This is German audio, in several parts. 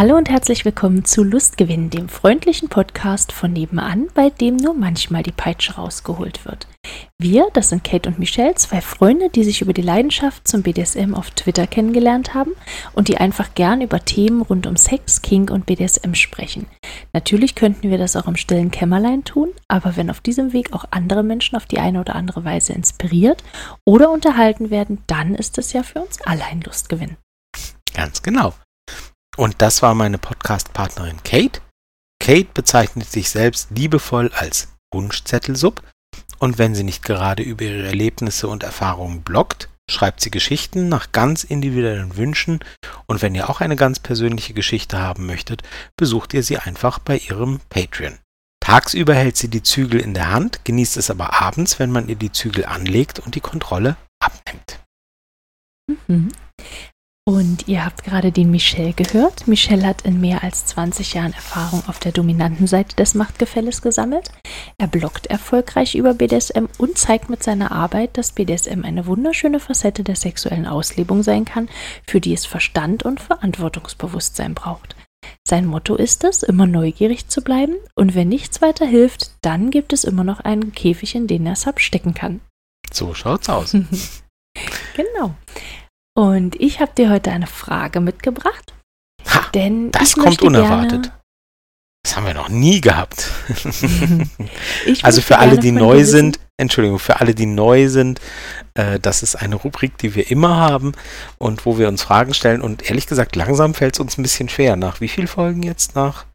Hallo und herzlich willkommen zu Lustgewinn, dem freundlichen Podcast von nebenan, bei dem nur manchmal die Peitsche rausgeholt wird. Wir, das sind Kate und Michelle, zwei Freunde, die sich über die Leidenschaft zum BDSM auf Twitter kennengelernt haben und die einfach gern über Themen rund um Sex, King und BDSM sprechen. Natürlich könnten wir das auch im stillen Kämmerlein tun, aber wenn auf diesem Weg auch andere Menschen auf die eine oder andere Weise inspiriert oder unterhalten werden, dann ist es ja für uns alle ein Lustgewinn. Ganz genau. Und das war meine Podcast-Partnerin Kate. Kate bezeichnet sich selbst liebevoll als Wunschzettelsub. Und wenn sie nicht gerade über ihre Erlebnisse und Erfahrungen bloggt, schreibt sie Geschichten nach ganz individuellen Wünschen. Und wenn ihr auch eine ganz persönliche Geschichte haben möchtet, besucht ihr sie einfach bei ihrem Patreon. Tagsüber hält sie die Zügel in der Hand, genießt es aber abends, wenn man ihr die Zügel anlegt und die Kontrolle abnimmt. Mhm. Und ihr habt gerade den Michel gehört. Michel hat in mehr als 20 Jahren Erfahrung auf der dominanten Seite des Machtgefälles gesammelt. Er bloggt erfolgreich über BDSM und zeigt mit seiner Arbeit, dass BDSM eine wunderschöne Facette der sexuellen Auslebung sein kann, für die es Verstand und Verantwortungsbewusstsein braucht. Sein Motto ist es, immer neugierig zu bleiben und wenn nichts weiter hilft, dann gibt es immer noch einen Käfig, in den er Sub stecken kann. So schaut's aus. genau. Und ich habe dir heute eine Frage mitgebracht. Ha, denn das kommt unerwartet. Das haben wir noch nie gehabt. also für alle, die neu dir wissen- sind, Entschuldigung, für alle, die neu sind, äh, das ist eine Rubrik, die wir immer haben und wo wir uns Fragen stellen. Und ehrlich gesagt, langsam fällt es uns ein bisschen schwer. Nach wie vielen Folgen jetzt? Nach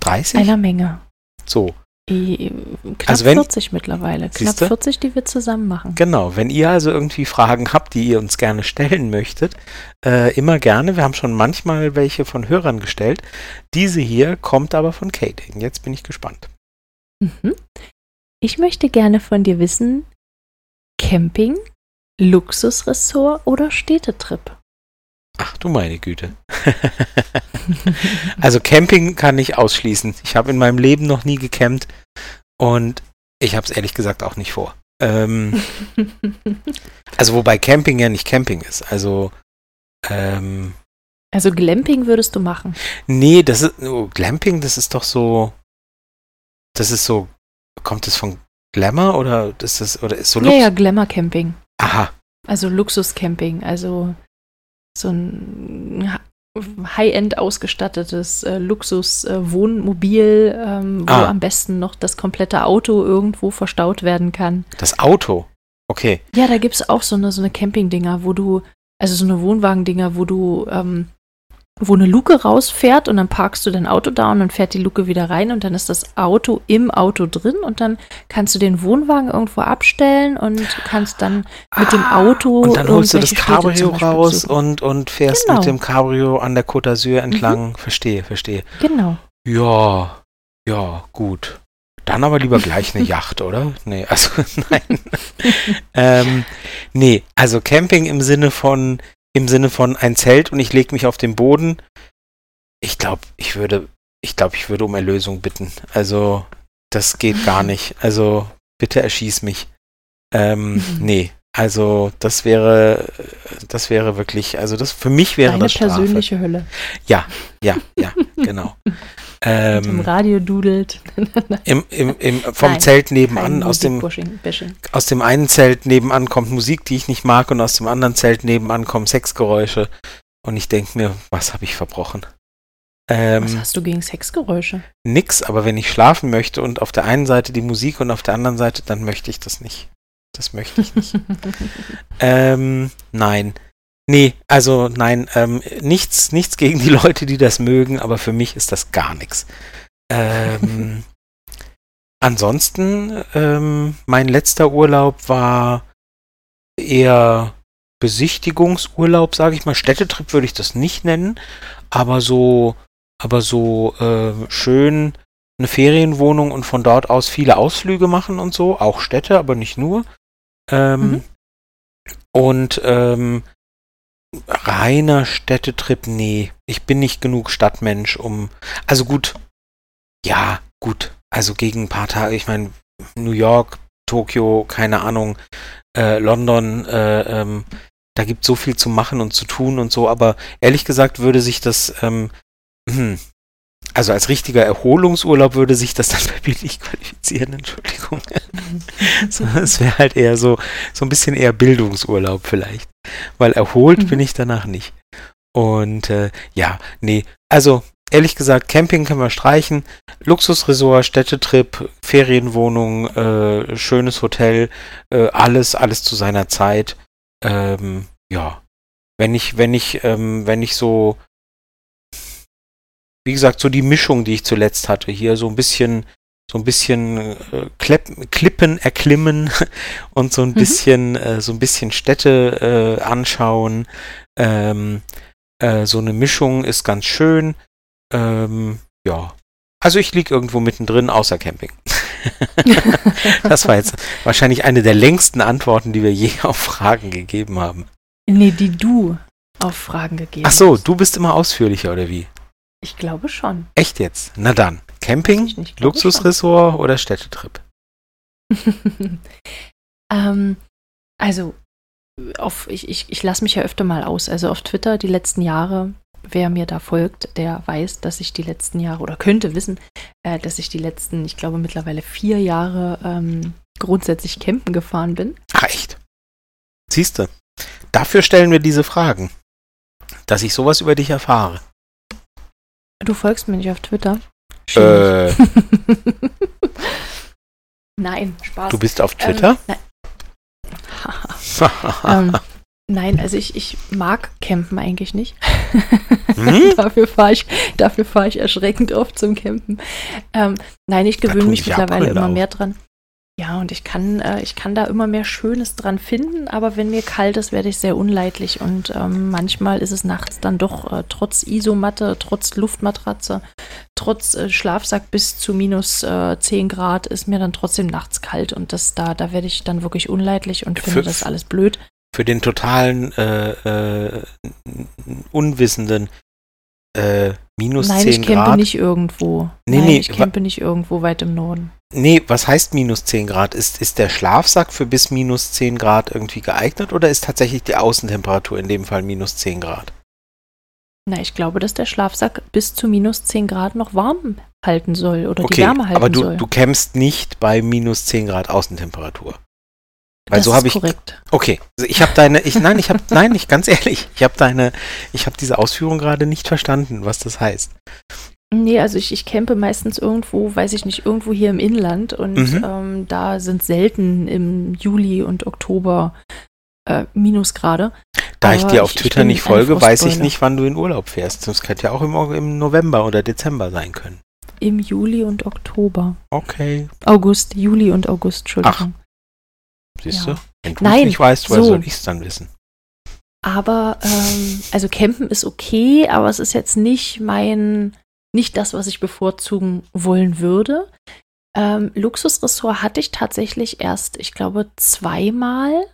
30? Einer Menge. So, Knapp Also wenn- 40 mittlerweile. Knapp Siehste? 40, die wir zusammen machen. genau. Wenn ihr also irgendwie Fragen habt, die ihr uns gerne stellen möchtet, äh, immer gerne. Wir haben schon manchmal welche von Hörern gestellt. Diese hier kommt aber von Kate. Jetzt bin ich gespannt. Mhm. Ich möchte gerne von dir wissen, Camping, Luxusressort oder Städtetrip? Ach du meine Güte. also Camping kann ich ausschließen. Ich habe in meinem Leben noch nie gecampt und ich habe es ehrlich gesagt auch nicht vor. Ähm, also wobei Camping ja nicht Camping ist. Also ähm, also Glamping würdest du machen. nee, das ist oh, Glamping, das ist doch so. Das ist so. Kommt das von Glamour oder ist das oder ist so Ja, Lux? ja, Glamour Camping. Aha. Also Luxuscamping. Also so ein High-End ausgestattetes äh, Luxus-Wohnmobil, ähm, wo Ah. am besten noch das komplette Auto irgendwo verstaut werden kann. Das Auto. Okay. Ja, da gibt es auch so eine, so eine Camping-Dinger, wo du, also so eine Wohnwagen-Dinger, wo du, ähm, wo eine Luke rausfährt und dann parkst du dein Auto da und dann fährt die Luke wieder rein und dann ist das Auto im Auto drin und dann kannst du den Wohnwagen irgendwo abstellen und kannst dann mit dem Ah, Auto Und dann holst du das Cabrio raus und, und fährst Genau. mit dem Cabrio an der Côte d'Azur entlang. Verstehe, verstehe. Genau. Ja, ja, gut. Dann aber lieber gleich eine Yacht, oder? Nee, also nein. ähm, nee, also Camping im Sinne von im Sinne von ein Zelt und ich lege mich auf den Boden. Ich glaube, ich würde ich glaube, ich würde um Erlösung bitten. Also das geht gar nicht. Also bitte erschieß mich. Ähm, nee, also das wäre das wäre wirklich, also das für mich wäre Deine das Strafe. persönliche Hölle. Ja, ja, ja, genau. Im ähm, Radio dudelt. im, im, im, vom Nein, Zelt nebenan, aus dem, aus dem einen Zelt nebenan kommt Musik, die ich nicht mag, und aus dem anderen Zelt nebenan kommen Sexgeräusche. Und ich denke mir, was habe ich verbrochen? Was Ähm, hast du gegen Sexgeräusche? nix, aber wenn ich schlafen möchte und auf der einen Seite die Musik und auf der anderen Seite, dann möchte ich das nicht. Das möchte ich nicht. ähm, nein. Nee, also nein, ähm, nichts, nichts gegen die Leute, die das mögen, aber für mich ist das gar nichts. Ähm, ansonsten, ähm, mein letzter Urlaub war eher Besichtigungsurlaub, sage ich mal. Städtetrip würde ich das nicht nennen, aber so, aber so äh, schön eine Ferienwohnung und von dort aus viele Ausflüge machen und so, auch Städte, aber nicht nur. Ähm, Mhm. Und ähm, reiner Städtetrip, nee, ich bin nicht genug Stadtmensch, um. Also gut, ja, gut. Also gegen ein paar Tage, ich meine, New York, Tokio, keine Ahnung, äh, London, äh, ähm, da gibt so viel zu machen und zu tun und so, aber ehrlich gesagt würde sich das, ähm, hm, also als richtiger Erholungsurlaub würde sich das dann bei mir nicht qualifizieren, Entschuldigung. es wäre halt eher so, so ein bisschen eher Bildungsurlaub vielleicht. Weil erholt mhm. bin ich danach nicht. Und äh, ja, nee, also ehrlich gesagt, Camping können wir streichen. Luxusresort, Städtetrip, Ferienwohnung, äh, schönes Hotel, äh, alles, alles zu seiner Zeit. Ähm, ja, wenn ich, wenn ich, ähm, wenn ich so, wie gesagt, so die Mischung, die ich zuletzt hatte, hier so ein bisschen, so ein bisschen äh, Klepp, Klippen erklimmen und so ein mhm. bisschen, äh, so ein bisschen Städte äh, anschauen. Ähm, äh, so eine Mischung ist ganz schön. Ähm, ja. Also ich liege irgendwo mittendrin, außer Camping. das war jetzt wahrscheinlich eine der längsten Antworten, die wir je auf Fragen gegeben haben. Nee, die du auf Fragen gegeben hast. Ach so, du bist immer ausführlicher, oder wie? Ich glaube schon. Echt jetzt? Na dann. Camping, Luxusressort oder Städtetrip? ähm, also, auf, ich, ich, ich lasse mich ja öfter mal aus. Also auf Twitter die letzten Jahre wer mir da folgt, der weiß, dass ich die letzten Jahre oder könnte wissen, äh, dass ich die letzten, ich glaube mittlerweile vier Jahre ähm, grundsätzlich campen gefahren bin. Ach echt? Siehste, dafür stellen wir diese Fragen, dass ich sowas über dich erfahre. Du folgst mir nicht auf Twitter? Äh. nein, Spaß. Du bist auf Twitter? Ähm, nein. ähm, Nein, also ich, ich mag Campen eigentlich nicht. Hm? dafür fahre ich, fahr ich erschreckend oft zum Campen. Ähm, nein, ich gewöhne mich mittlerweile immer mehr dran. Ja, und ich kann, äh, ich kann da immer mehr Schönes dran finden, aber wenn mir kalt ist, werde ich sehr unleidlich. Und ähm, manchmal ist es nachts dann doch äh, trotz Isomatte, trotz Luftmatratze, trotz äh, Schlafsack bis zu minus äh, 10 Grad ist mir dann trotzdem nachts kalt. Und das da, da werde ich dann wirklich unleidlich und finde das alles blöd für den totalen äh, äh, Unwissenden äh, minus Nein, 10 Grad. Nein, ich campe nicht irgendwo. Nee, Nein, nee, ich campe nicht irgendwo weit im Norden. Nee, was heißt minus 10 Grad? Ist, ist der Schlafsack für bis minus 10 Grad irgendwie geeignet oder ist tatsächlich die Außentemperatur in dem Fall minus 10 Grad? Na, ich glaube, dass der Schlafsack bis zu minus 10 Grad noch warm halten soll oder okay, die Wärme halten aber du, soll. Aber du campst nicht bei minus 10 Grad Außentemperatur. Weil das so habe ich. Korrekt. Okay, also ich habe deine, ich nein, ich habe nein, ich ganz ehrlich, ich habe deine, ich habe diese Ausführung gerade nicht verstanden, was das heißt. Nee, also ich, ich campe meistens irgendwo, weiß ich nicht, irgendwo hier im Inland und mhm. ähm, da sind selten im Juli und Oktober äh, Minusgrade. Da Aber ich dir auf ich, Twitter ich nicht folge, weiß ich nicht, wann du in Urlaub fährst. Das könnte ja auch im, im November oder Dezember sein können. Im Juli und Oktober. Okay. August, Juli und August, Entschuldigung. Ach, Siehst ja. du? Wenn du es nicht weißt, woher so. soll ich es dann wissen? Aber, ähm, also campen ist okay, aber es ist jetzt nicht mein, nicht das, was ich bevorzugen wollen würde. Ähm, Luxusressort hatte ich tatsächlich erst, ich glaube, zweimal.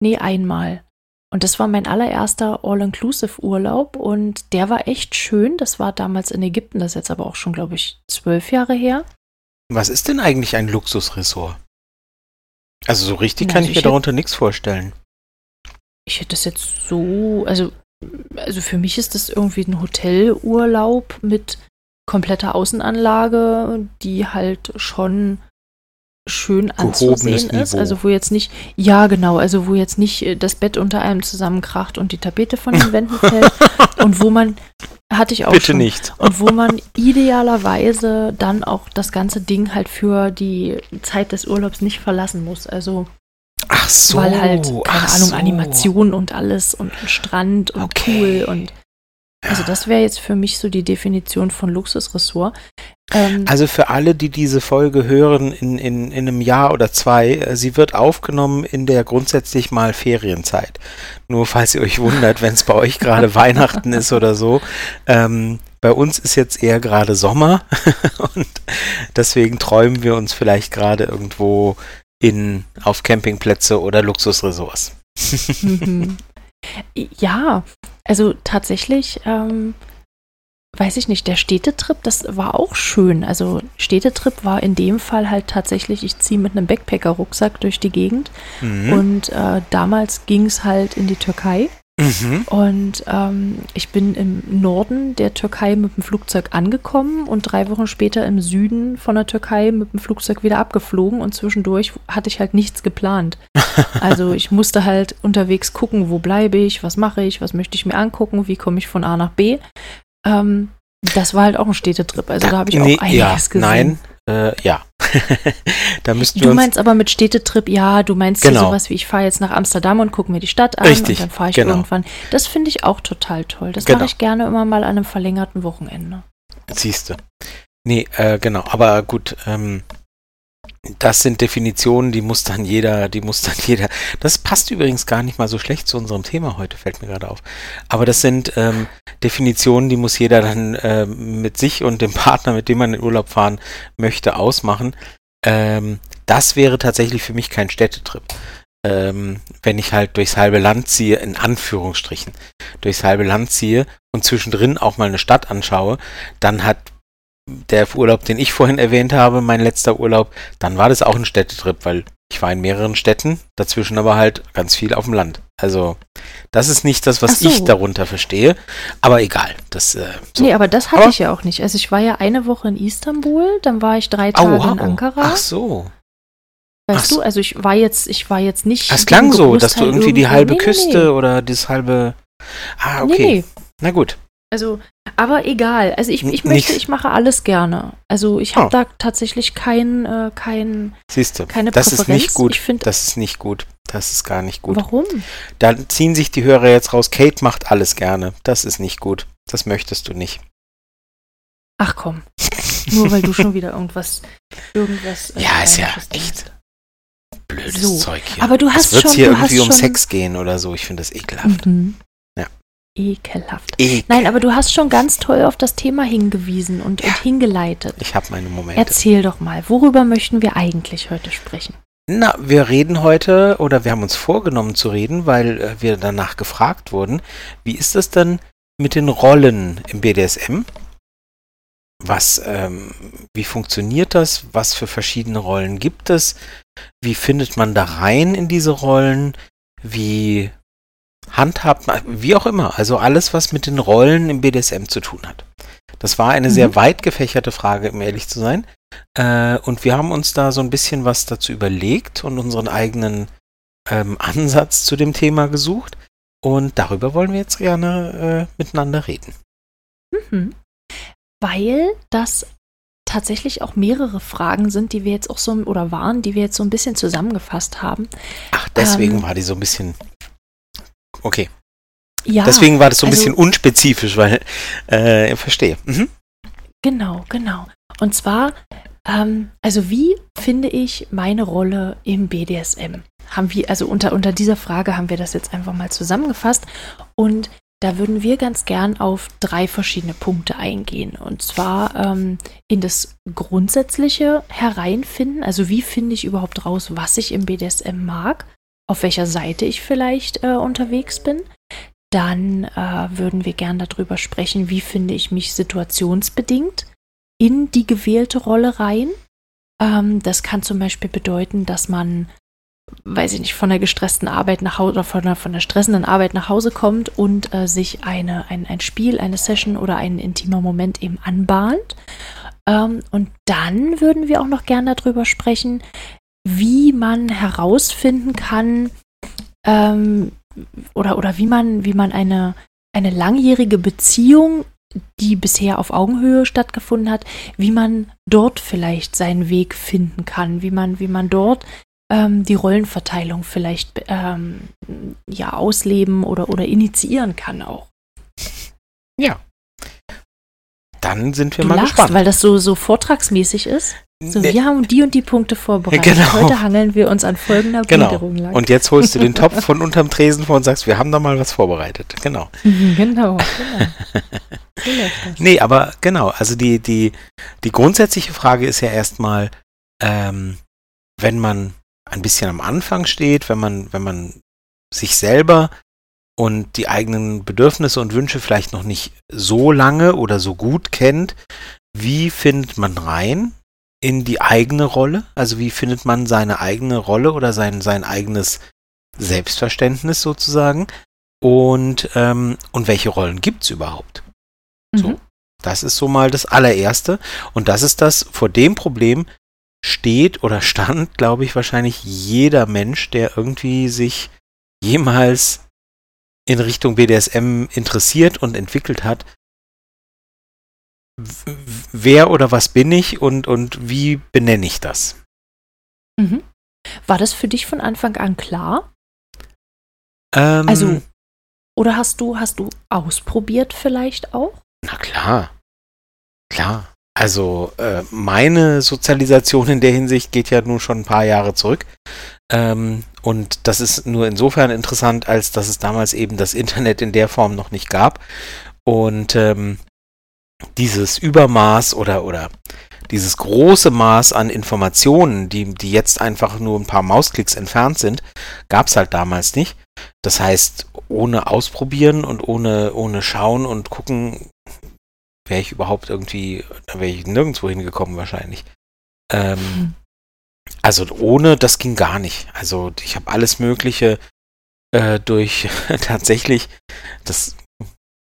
Nee, einmal. Und das war mein allererster All-Inclusive-Urlaub und der war echt schön. Das war damals in Ägypten, das ist jetzt aber auch schon, glaube ich, zwölf Jahre her. Was ist denn eigentlich ein Luxusressort? Also so richtig ja, kann also ich mir darunter nichts vorstellen. Ich hätte das jetzt so, also, also für mich ist das irgendwie ein Hotelurlaub mit kompletter Außenanlage, die halt schon schön anzusehen ist. Also wo jetzt nicht, ja genau, also wo jetzt nicht äh, das Bett unter einem zusammenkracht und die Tapete von den Wänden fällt und wo man, hatte ich auch Bitte schon, nicht. und wo man idealerweise dann auch das ganze Ding halt für die Zeit des Urlaubs nicht verlassen muss. Also Ach so. Weil halt, keine Ahnung, so. Animation und alles und Strand und okay. Pool und also das wäre jetzt für mich so die Definition von Luxusressort. Ähm, also für alle, die diese Folge hören in, in, in einem Jahr oder zwei, äh, sie wird aufgenommen in der grundsätzlich mal Ferienzeit. Nur falls ihr euch wundert, wenn es bei euch gerade Weihnachten ist oder so. Ähm, bei uns ist jetzt eher gerade Sommer und deswegen träumen wir uns vielleicht gerade irgendwo in, auf Campingplätze oder Luxusresorts. mhm. Ja, also tatsächlich, ähm, weiß ich nicht, der Städtetrip, das war auch schön. Also Städtetrip war in dem Fall halt tatsächlich, ich ziehe mit einem Backpacker-Rucksack durch die Gegend. Mhm. Und äh, damals ging es halt in die Türkei. Mhm. Und ähm, ich bin im Norden der Türkei mit dem Flugzeug angekommen und drei Wochen später im Süden von der Türkei mit dem Flugzeug wieder abgeflogen und zwischendurch hatte ich halt nichts geplant. also ich musste halt unterwegs gucken, wo bleibe ich, was mache ich, was möchte ich mir angucken, wie komme ich von A nach B. Ähm, das war halt auch ein Städtetrip. Also da, habe ich nee, auch einiges ja, gesehen. Nein, äh, ja. da müssten du meinst aber mit Städtetrip, ja, du meinst genau. sowas wie ich fahre jetzt nach Amsterdam und gucke mir die Stadt an Richtig, und dann fahre ich genau. irgendwann. Das finde ich auch total toll. Das genau. mache ich gerne immer mal an einem verlängerten Wochenende. Siehst du. Nee, äh, genau, aber gut, ähm, das sind Definitionen, die muss dann jeder, die muss dann jeder. Das passt übrigens gar nicht mal so schlecht zu unserem Thema heute, fällt mir gerade auf. Aber das sind ähm, Definitionen, die muss jeder dann äh, mit sich und dem Partner, mit dem man in Urlaub fahren möchte, ausmachen. Ähm, das wäre tatsächlich für mich kein Städtetrip. Ähm, wenn ich halt durchs halbe Land ziehe, in Anführungsstrichen, durchs halbe Land ziehe und zwischendrin auch mal eine Stadt anschaue, dann hat der Urlaub, den ich vorhin erwähnt habe, mein letzter Urlaub, dann war das auch ein Städtetrip, weil ich war in mehreren Städten, dazwischen aber halt ganz viel auf dem Land. Also, das ist nicht das, was so. ich darunter verstehe, aber egal. Das, äh, so. Nee, aber das hatte aber, ich ja auch nicht. Also, ich war ja eine Woche in Istanbul, dann war ich drei Tage oh, in Ankara. Ach so. Weißt Ach du, also ich war jetzt, ich war jetzt nicht. Es klang so, dass du irgendwie die halbe nee, Küste nee. oder das halbe. Ah, okay. Nee, Na gut. Also, aber egal. Also ich, ich möchte, ich mache alles gerne. Also ich habe oh. da tatsächlich kein, äh, kein, Siehst du, keine das Präferenz. ist nicht gut. Ich find, das ist nicht gut. Das ist gar nicht gut. Warum? Da ziehen sich die Hörer jetzt raus. Kate macht alles gerne. Das ist nicht gut. Das möchtest du nicht. Ach komm. Nur weil du schon wieder irgendwas, irgendwas. Äh, ja, ist ja echt blödes so. Zeug hier. Aber du hast wird schon, hier irgendwie um Sex gehen oder so. Ich finde das ekelhaft. Mhm. Ekelhaft. Ekel. Nein, aber du hast schon ganz toll auf das Thema hingewiesen und, ja, und hingeleitet. Ich habe meine Momente. Erzähl doch mal, worüber möchten wir eigentlich heute sprechen? Na, wir reden heute oder wir haben uns vorgenommen zu reden, weil äh, wir danach gefragt wurden, wie ist das denn mit den Rollen im BDSM? Was, ähm, wie funktioniert das? Was für verschiedene Rollen gibt es? Wie findet man da rein in diese Rollen? Wie handhabt, wie auch immer. Also alles, was mit den Rollen im BDSM zu tun hat. Das war eine mhm. sehr weit gefächerte Frage, um ehrlich zu sein. Äh, und wir haben uns da so ein bisschen was dazu überlegt und unseren eigenen ähm, Ansatz zu dem Thema gesucht. Und darüber wollen wir jetzt gerne äh, miteinander reden. Mhm. Weil das tatsächlich auch mehrere Fragen sind, die wir jetzt auch so oder waren, die wir jetzt so ein bisschen zusammengefasst haben. Ach, deswegen ähm, war die so ein bisschen Okay. Ja. Deswegen war das so ein also, bisschen unspezifisch, weil, äh, verstehe. Mhm. Genau, genau. Und zwar, ähm, also wie finde ich meine Rolle im BDSM? Haben wir, also unter, unter dieser Frage haben wir das jetzt einfach mal zusammengefasst und da würden wir ganz gern auf drei verschiedene Punkte eingehen. Und zwar ähm, in das Grundsätzliche hereinfinden. Also wie finde ich überhaupt raus, was ich im BDSM mag? Auf welcher Seite ich vielleicht äh, unterwegs bin. Dann äh, würden wir gern darüber sprechen, wie finde ich mich situationsbedingt in die gewählte Rolle rein. Ähm, das kann zum Beispiel bedeuten, dass man, weiß ich nicht, von der gestressten Arbeit nach Hause oder von der, von der stressenden Arbeit nach Hause kommt und äh, sich eine, ein, ein Spiel, eine Session oder ein intimer Moment eben anbahnt. Ähm, und dann würden wir auch noch gern darüber sprechen, wie man herausfinden kann ähm, oder, oder wie man, wie man eine, eine langjährige Beziehung, die bisher auf Augenhöhe stattgefunden hat, wie man dort vielleicht seinen Weg finden kann, wie man, wie man dort ähm, die Rollenverteilung vielleicht ähm, ja ausleben oder, oder initiieren kann auch. Ja. Dann sind wir du mal lachst, gespannt. weil das so, so vortragsmäßig ist. So, wir haben die und die Punkte vorbereitet. Genau. Heute hangeln wir uns an folgender genau. Gliederung lang. Und jetzt holst du den Topf von unterm Tresen vor und sagst, wir haben da mal was vorbereitet. Genau. Genau, genau. So nee, aber genau, also die, die, die grundsätzliche Frage ist ja erstmal, ähm, wenn man ein bisschen am Anfang steht, wenn man, wenn man sich selber und die eigenen Bedürfnisse und Wünsche vielleicht noch nicht so lange oder so gut kennt, wie findet man rein? In die eigene Rolle? Also wie findet man seine eigene Rolle oder sein, sein eigenes Selbstverständnis sozusagen? und, ähm, und welche Rollen gibt es überhaupt? So, Mhm. das ist so mal das allererste. Und das ist das, vor dem Problem steht oder stand, glaube ich, wahrscheinlich jeder Mensch, der irgendwie sich jemals in Richtung BDSM interessiert und entwickelt hat. Wer oder was bin ich und, und wie benenne ich das? Mhm. War das für dich von Anfang an klar? Ähm, Also, oder hast du, hast du ausprobiert vielleicht auch? Na klar. Klar. Also äh, meine Sozialisation in der Hinsicht geht ja nun schon ein paar Jahre zurück. Ähm, und das ist nur insofern interessant, als dass es damals eben das Internet in der Form noch nicht gab. Und ähm, dieses Übermaß oder, oder dieses große Maß an Informationen, die, die jetzt einfach nur ein paar Mausklicks entfernt sind, gab es halt damals nicht. Das heißt, ohne ausprobieren und ohne, ohne schauen und gucken, wäre ich überhaupt irgendwie, da wäre ich nirgendwo hingekommen wahrscheinlich. Ähm, Mhm. also ohne, das ging gar nicht. Also ich habe alles Mögliche äh, durch tatsächlich, das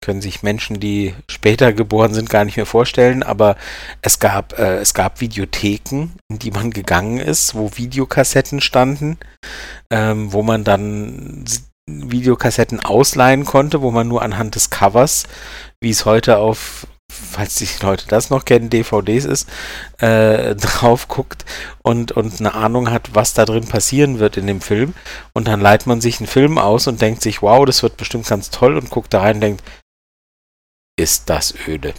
können sich Menschen, die später geboren sind, gar nicht mehr vorstellen, aber es gab, äh, es gab Videotheken, in die man gegangen ist, wo Videokassetten standen, ähm, wo man dann Videokassetten ausleihen konnte, wo man nur anhand des Covers, wie es heute auf, falls die Leute das noch kennen, DVDs ist, äh, drauf guckt und, und eine Ahnung hat, was da drin passieren wird in dem Film. Und dann leiht man sich einen Film aus und denkt sich, wow, das wird bestimmt ganz toll und guckt da rein und denkt, ist das öde.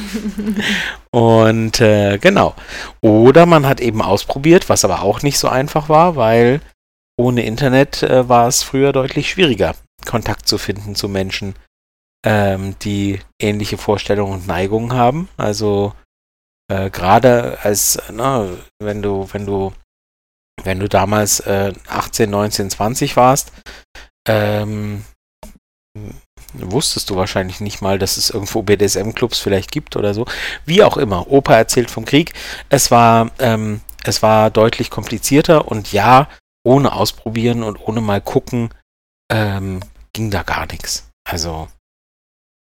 Und äh, genau. Oder man hat eben ausprobiert, was aber auch nicht so einfach war, weil ohne Internet äh, war es früher deutlich schwieriger, Kontakt zu finden zu Menschen, ähm, die ähnliche Vorstellungen und Neigungen haben. Also äh, gerade als, na, wenn du, wenn du, wenn du damals äh, 18, 19, 20 warst, ähm, wusstest du wahrscheinlich nicht mal, dass es irgendwo BDSM-Clubs vielleicht gibt oder so. Wie auch immer. Opa erzählt vom Krieg. Es war, ähm, es war deutlich komplizierter und ja, ohne ausprobieren und ohne mal gucken, ähm, ging da gar nichts. Also,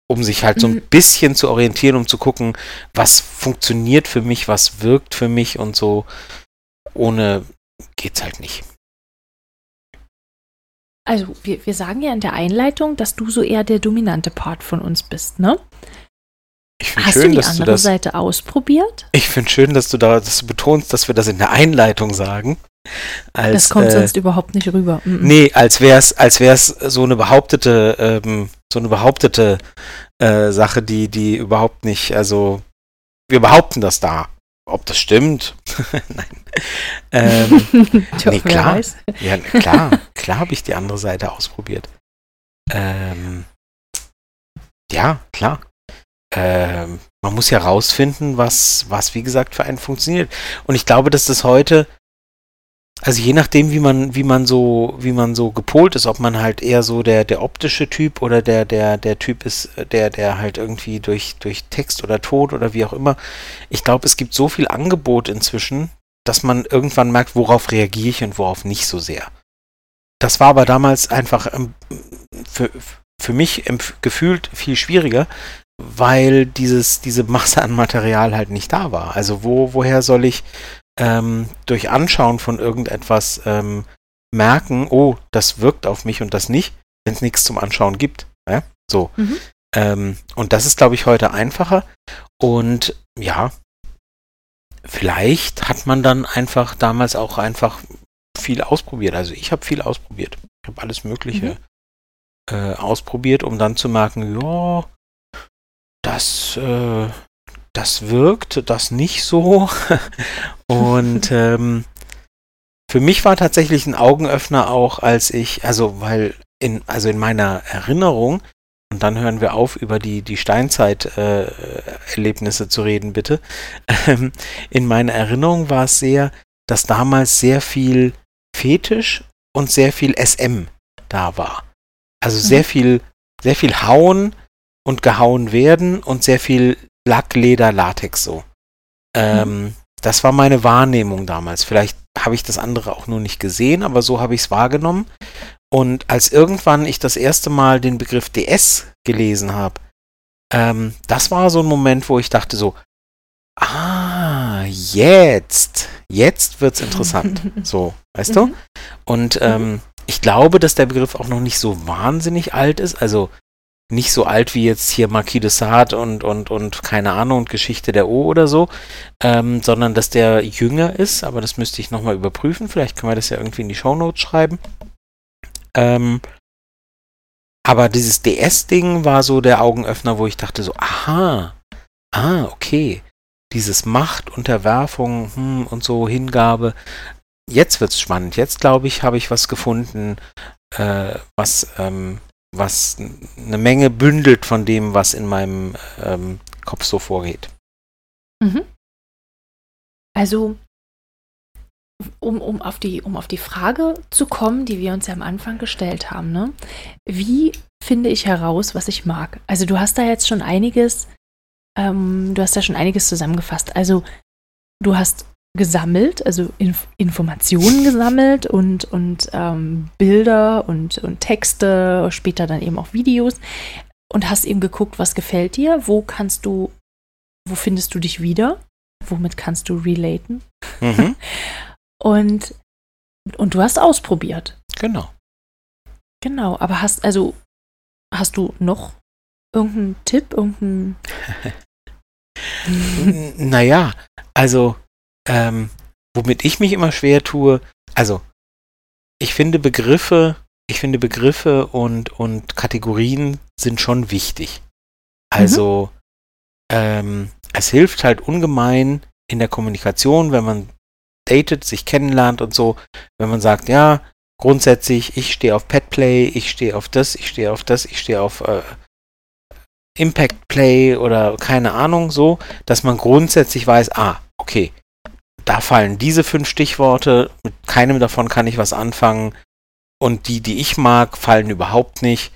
um sich halt so ein Mhm. bisschen zu orientieren, um zu gucken, was funktioniert für mich, was wirkt für mich und so. Ohne geht's halt nicht. Also, wir, wir sagen ja in der Einleitung, dass du so eher der dominante Part von uns bist, ne? Ich Hast schön, du die dass du andere das. Seite ausprobiert? Ich finde schön, dass du da, dass du betonst, dass wir das in der Einleitung sagen. Als, das kommt äh, sonst überhaupt nicht rüber. Mm, mm. Nee, als wär's, als wär's so eine behauptete, ähm, so eine behauptete äh, Sache, die, die überhaupt nicht, also wir behaupten das da. Ob das stimmt? Nein. Ähm, Tja, nee, klar. weiß. ja, klar, klar habe ich die andere Seite ausprobiert. Ähm, ja, klar. Ähm, man muss ja rausfinden, was, was, wie gesagt, für einen funktioniert. Und ich glaube, dass das heute, also je nachdem, wie man, wie man so, wie man so gepolt ist, ob man halt eher so der, der optische Typ oder der, der, der Typ ist, der, der halt irgendwie durch, durch Text oder Ton oder wie auch immer. Ich glaube, es gibt so viel Angebot inzwischen, dass man irgendwann merkt, worauf reagiere ich und worauf nicht so sehr. Das war aber damals einfach ähm, für, für mich gefühlt viel schwieriger, weil dieses, diese Masse an Material halt nicht da war. Also wo, woher soll ich ähm, durch Anschauen von irgendetwas ähm, merken, oh, das wirkt auf mich und das nicht, wenn es nichts zum Anschauen gibt. Ja? So. Mhm. Ähm, und das ist, glaube ich, heute einfacher. Und ja, vielleicht hat man dann einfach damals auch einfach viel ausprobiert. Also ich habe viel ausprobiert. Ich habe alles Mögliche äh, ausprobiert, um dann zu merken, ja, das, äh, das wirkt, das nicht so. Und ähm, für mich war tatsächlich ein Augenöffner auch, als ich, also weil in, also in meiner Erinnerung, und dann hören wir auf, über die, die Steinzeit-Erlebnisse zu reden, bitte. Ähm, in meiner Erinnerung war es sehr, dass damals sehr viel Fetisch und sehr viel SM da war. Also sehr Mhm. viel, sehr viel Hauen und gehauen werden und sehr viel Lack, Leder, Latex so. Ähm, Das war meine Wahrnehmung damals. Vielleicht habe ich das andere auch nur nicht gesehen, aber so habe ich es wahrgenommen. Und als irgendwann ich das erste Mal den Begriff DS gelesen habe, ähm, das war so ein Moment, wo ich dachte so, ah, jetzt, jetzt wird's interessant. so, weißt du? Mhm. Und ähm, ich glaube, dass der Begriff auch noch nicht so wahnsinnig alt ist. Also nicht so alt wie jetzt hier Marquis de Sade und, und, und keine Ahnung, und Geschichte der O oder so, ähm, sondern dass der jünger ist, aber das müsste ich nochmal überprüfen. Vielleicht können wir das ja irgendwie in die Shownotes schreiben. Ähm, aber dieses DS-Ding war so der Augenöffner, wo ich dachte so, aha, ah, okay, dieses Macht, Unterwerfung hm, und so, Hingabe. Jetzt wird's spannend. Jetzt, glaube ich, habe ich was gefunden, äh, was ähm, was eine Menge bündelt von dem, was in meinem ähm, Kopf so vorgeht. Mhm. Also, um, um, auf die, um auf die Frage zu kommen, die wir uns ja am Anfang gestellt haben, ne? wie finde ich heraus, was ich mag? Also du hast da jetzt schon einiges, ähm, du hast da schon einiges zusammengefasst. Also du hast gesammelt, also Inf Informationen gesammelt und, und ähm, Bilder und, und Texte, später dann eben auch Videos und hast eben geguckt, was gefällt dir, wo kannst du, wo findest du dich wieder, womit kannst du relaten. Mhm. und, und du hast ausprobiert. Genau. Genau, aber hast, also, hast du noch irgendeinen Tipp, irgendeinen. Naja, also, ähm, womit ich mich immer schwer tue, also, ich finde Begriffe, ich finde Begriffe und, und Kategorien sind schon wichtig. Also, ähm, es hilft halt ungemein in der Kommunikation, wenn man datet, sich kennenlernt und so, wenn man sagt, ja, grundsätzlich, ich stehe auf Pet Play, ich stehe auf das, ich stehe auf das, ich stehe auf äh, Impact Play oder keine Ahnung, so, dass man grundsätzlich weiß, ah, okay, da fallen diese fünf Stichworte, mit keinem davon kann ich was anfangen und die, die ich mag, fallen überhaupt nicht,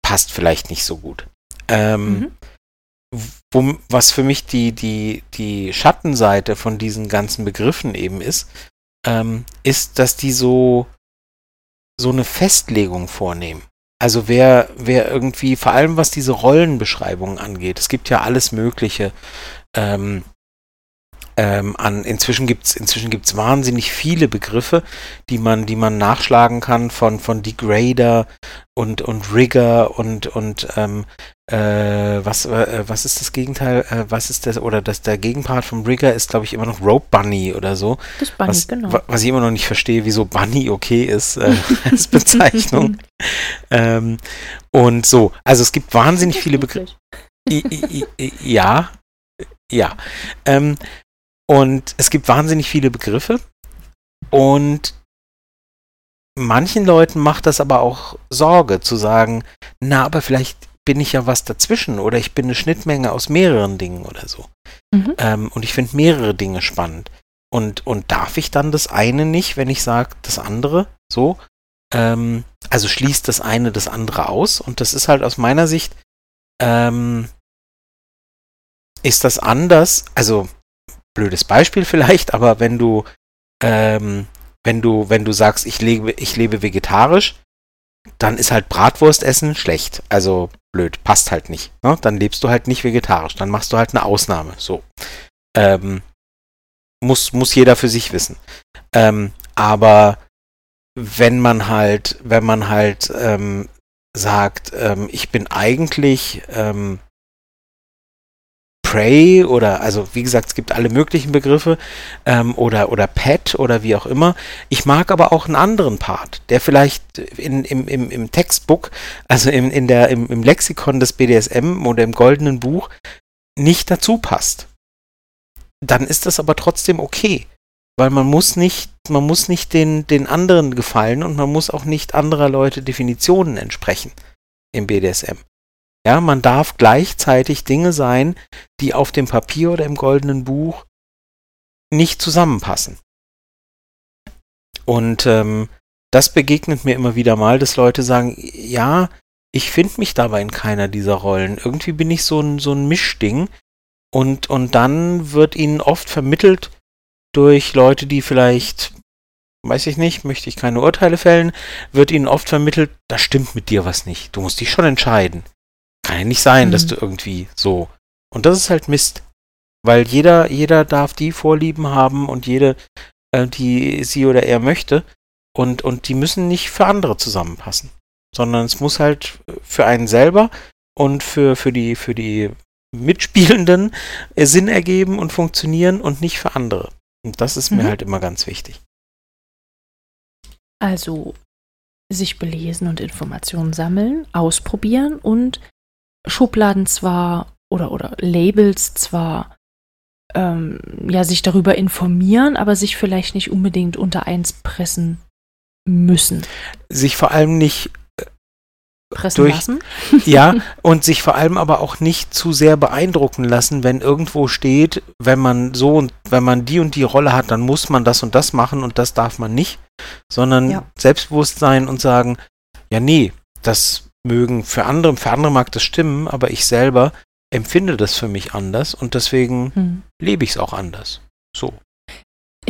passt vielleicht nicht so gut. Ähm, Mhm. wo, was für mich die, die, die Schattenseite von diesen ganzen Begriffen eben ist, ähm, ist, dass die so, so eine Festlegung vornehmen. Also wer, wer irgendwie, vor allem was diese Rollenbeschreibungen angeht, es gibt ja alles Mögliche ähm, ähm, an, inzwischen gibt's inzwischen gibt's wahnsinnig viele Begriffe, die man, die man nachschlagen kann von, von Degrader und, und Rigger und, und ähm, äh, was, äh, was ist das Gegenteil, äh, was ist das, oder das, der Gegenpart vom Rigger ist, glaube ich, immer noch Rope Bunny oder so. Das Bunny, was, genau. wa- was ich immer noch nicht verstehe, wieso Bunny okay ist äh, als Bezeichnung. ähm, und so, also es gibt wahnsinnig viele Begriffe. Ja, ja. Ähm, und es gibt wahnsinnig viele Begriffe. Und manchen Leuten macht das aber auch Sorge zu sagen, na, aber vielleicht bin ich ja was dazwischen oder ich bin eine Schnittmenge aus mehreren Dingen oder so. Mhm. Ähm, und ich finde mehrere Dinge spannend. Und, und darf ich dann das eine nicht, wenn ich sage, das andere? So? Ähm, also schließt das eine das andere aus. Und das ist halt aus meiner Sicht, ähm, ist das anders. Also, blödes Beispiel vielleicht, aber wenn du, ähm, wenn du, wenn du sagst, ich lebe, ich lebe vegetarisch, dann ist halt Bratwurst essen schlecht. Also blöd, passt halt nicht. Ne? Dann lebst du halt nicht vegetarisch. Dann machst du halt eine Ausnahme. So. Ähm, muss, muss jeder für sich wissen. Ähm, aber wenn man halt, wenn man halt ähm, sagt, ähm, ich bin eigentlich ähm, Prey oder, also wie gesagt, es gibt alle möglichen Begriffe ähm, oder, oder Pet oder wie auch immer. Ich mag aber auch einen anderen Part, der vielleicht in, im, im, im Textbook, also im, in der, im, im Lexikon des BDSM oder im goldenen Buch nicht dazu passt. Dann ist das aber trotzdem okay. Weil man muss nicht, man muss nicht den, den anderen gefallen und man muss auch nicht anderer Leute Definitionen entsprechen im BDSM. Ja, man darf gleichzeitig Dinge sein, die auf dem Papier oder im goldenen Buch nicht zusammenpassen. Und ähm, das begegnet mir immer wieder mal, dass Leute sagen, ja, ich finde mich dabei in keiner dieser Rollen. Irgendwie bin ich so ein, so ein Mischding. Und, und dann wird ihnen oft vermittelt durch Leute, die vielleicht weiß ich nicht, möchte ich keine Urteile fällen, wird ihnen oft vermittelt, da stimmt mit dir was nicht. Du musst dich schon entscheiden. Kann ja nicht sein, mhm. dass du irgendwie so. Und das ist halt Mist. Weil jeder, jeder darf die Vorlieben haben und jede, äh, die sie oder er möchte. Und, und die müssen nicht für andere zusammenpassen. Sondern es muss halt für einen selber und für, für die, für die Mitspielenden Sinn ergeben und funktionieren und nicht für andere. Und das ist mhm. mir halt immer ganz wichtig. Also sich belesen und Informationen sammeln, ausprobieren und Schubladen zwar oder, oder Labels zwar ähm, ja sich darüber informieren, aber sich vielleicht nicht unbedingt unter eins pressen müssen. Sich vor allem nicht pressen durch, lassen. ja, und sich vor allem aber auch nicht zu sehr beeindrucken lassen, wenn irgendwo steht, wenn man so und wenn man die und die Rolle hat, dann muss man das und das machen und das darf man nicht, sondern ja. selbstbewusst sein und sagen, ja, nee, das mögen für andere, für andere mag das stimmen, aber ich selber empfinde das für mich anders und deswegen hm. lebe ich es auch anders. So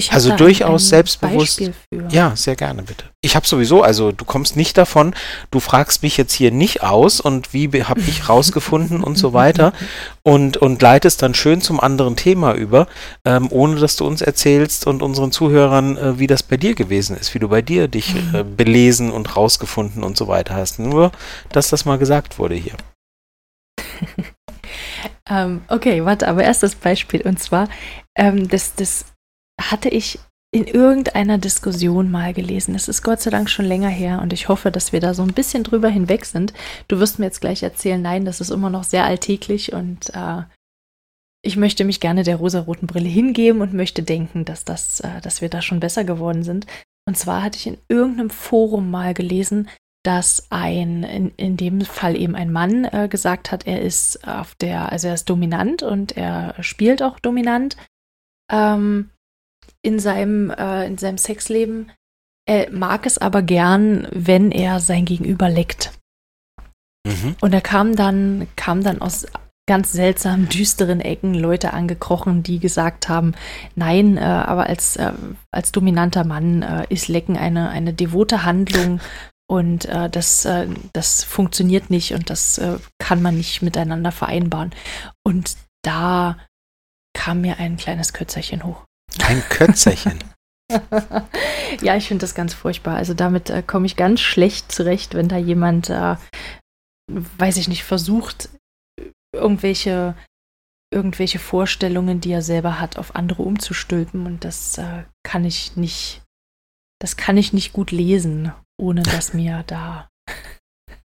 also durchaus selbstbewusst. Ja, sehr gerne, bitte. Ich habe sowieso, also du kommst nicht davon, du fragst mich jetzt hier nicht aus und wie habe ich rausgefunden und so weiter und, und leitest dann schön zum anderen Thema über, ähm, ohne dass du uns erzählst und unseren Zuhörern, äh, wie das bei dir gewesen ist, wie du bei dir dich mhm. äh, belesen und rausgefunden und so weiter hast. Nur, dass das mal gesagt wurde hier. ähm, okay, warte, aber erst das Beispiel und zwar ähm, das, das hatte ich in irgendeiner Diskussion mal gelesen. Es ist Gott sei Dank schon länger her und ich hoffe, dass wir da so ein bisschen drüber hinweg sind. Du wirst mir jetzt gleich erzählen, nein, das ist immer noch sehr alltäglich und äh, ich möchte mich gerne der rosaroten Brille hingeben und möchte denken, dass, das, äh, dass wir da schon besser geworden sind. Und zwar hatte ich in irgendeinem Forum mal gelesen, dass ein, in, in dem Fall eben ein Mann äh, gesagt hat, er ist auf der, also er ist dominant und er spielt auch dominant. Ähm, in seinem, äh, in seinem Sexleben. Er mag es aber gern, wenn er sein Gegenüber leckt. Mhm. Und da kam dann, kam dann aus ganz seltsamen, düsteren Ecken Leute angekrochen, die gesagt haben, nein, äh, aber als, äh, als dominanter Mann äh, ist Lecken eine, eine devote Handlung und äh, das, äh, das funktioniert nicht und das äh, kann man nicht miteinander vereinbaren. Und da kam mir ein kleines Kürzerchen hoch. Ein Kötzerchen. ja, ich finde das ganz furchtbar. Also damit äh, komme ich ganz schlecht zurecht, wenn da jemand, äh, weiß ich nicht, versucht, irgendwelche, irgendwelche Vorstellungen, die er selber hat, auf andere umzustülpen. Und das äh, kann ich nicht, das kann ich nicht gut lesen, ohne dass mir da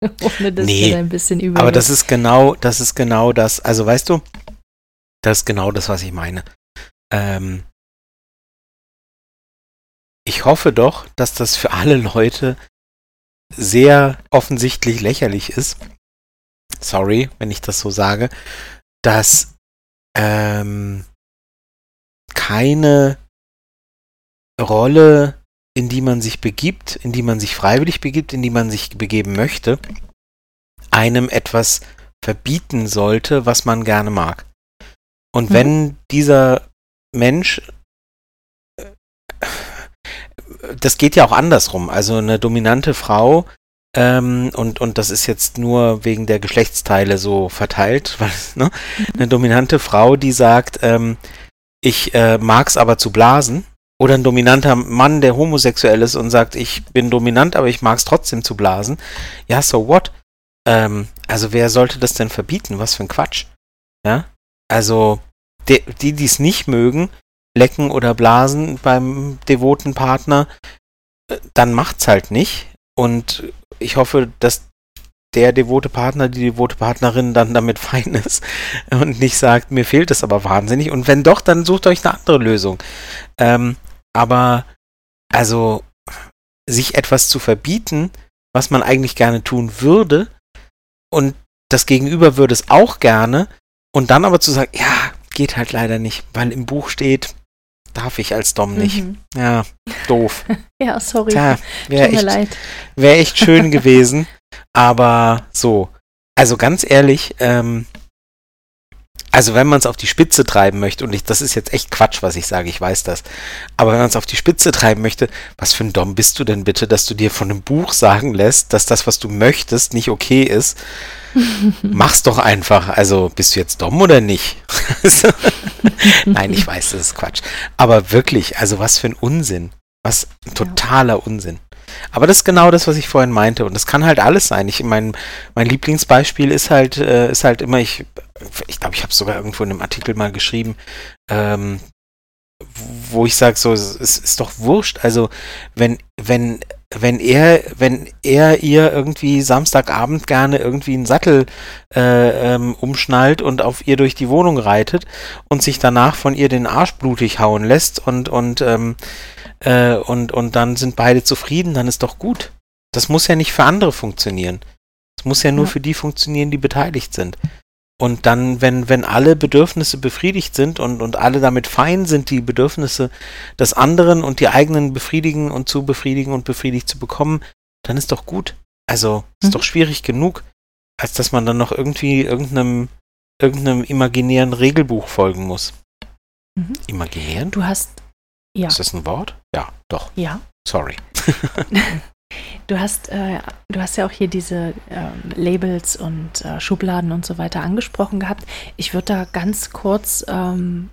ohne dass nee, mir da ein bisschen über. Aber das ist genau, das ist genau das. Also weißt du, das ist genau das, was ich meine. Ähm, ich hoffe doch, dass das für alle Leute sehr offensichtlich lächerlich ist. Sorry, wenn ich das so sage, dass ähm, keine Rolle, in die man sich begibt, in die man sich freiwillig begibt, in die man sich begeben möchte, einem etwas verbieten sollte, was man gerne mag. Und mhm. wenn dieser Mensch das geht ja auch andersrum. Also eine dominante Frau, ähm, und, und das ist jetzt nur wegen der Geschlechtsteile so verteilt, weil, ne? Eine dominante Frau, die sagt, ähm, ich äh, mag's aber zu blasen. Oder ein dominanter Mann, der homosexuell ist und sagt, ich bin dominant, aber ich mag's trotzdem zu blasen. Ja, so what? Ähm, also wer sollte das denn verbieten? Was für ein Quatsch. Ja? Also, die, die es nicht mögen, lecken oder blasen beim devoten Partner, äh, dann macht's halt nicht. Und ich hoffe, dass der devote Partner, die devote Partnerin dann damit fein ist und nicht sagt, mir fehlt es aber wahnsinnig. Und wenn doch, dann sucht euch eine andere Lösung. Ähm, aber also sich etwas zu verbieten, was man eigentlich gerne tun würde, und das Gegenüber würde es auch gerne, und dann aber zu sagen, ja, geht halt leider nicht, weil im Buch steht, darf ich als Dom nicht. Mhm. Ja, doof. ja, sorry. Tja, wäre echt, wär echt schön gewesen. aber so. Also ganz ehrlich, ähm, Also wenn man es auf die Spitze treiben möchte, und ich, das ist jetzt echt Quatsch, was ich sage, ich weiß das, aber wenn man es auf die Spitze treiben möchte, was für ein Dom bist du denn bitte, dass du dir von einem Buch sagen lässt, dass das, was du möchtest, nicht okay ist? Mach's doch einfach. Also bist du jetzt Dom oder nicht? Nein, ich weiß, das ist Quatsch. Aber wirklich, also was für ein Unsinn. Was ein totaler ja. Unsinn. Aber das ist genau das, was ich vorhin meinte. Und das kann halt alles sein. Ich mein, mein Lieblingsbeispiel ist halt, äh, ist halt immer, ich ich glaube, ich habe sogar irgendwo in einem Artikel mal geschrieben, ähm, wo ich sage, so, es ist doch wurscht. Also, wenn, wenn, wenn er, wenn er ihr irgendwie Samstagabend gerne irgendwie einen Sattel äh, ähm, umschnallt und auf ihr durch die Wohnung reitet und sich danach von ihr den Arsch blutig hauen lässt und, und, ähm, äh, und, und dann sind beide zufrieden, dann ist doch gut. Das muss ja nicht für andere funktionieren. Es muss ja nur ja. für die funktionieren, die beteiligt sind. Und dann, wenn, wenn alle Bedürfnisse befriedigt sind und, und alle damit fein sind, die Bedürfnisse des anderen und die eigenen befriedigen und zu befriedigen und befriedigt zu bekommen, dann ist doch gut. Also ist mhm. doch schwierig genug, als dass man dann noch irgendwie irgendeinem, irgendeinem imaginären Regelbuch folgen muss. Mhm. Imaginären? Du hast. Ja. Ist das ein Wort? Ja, doch. Ja. Sorry. Du hast, äh, du hast ja auch hier diese ähm, Labels und äh, Schubladen und so weiter angesprochen gehabt. Ich würde da ganz kurz ähm,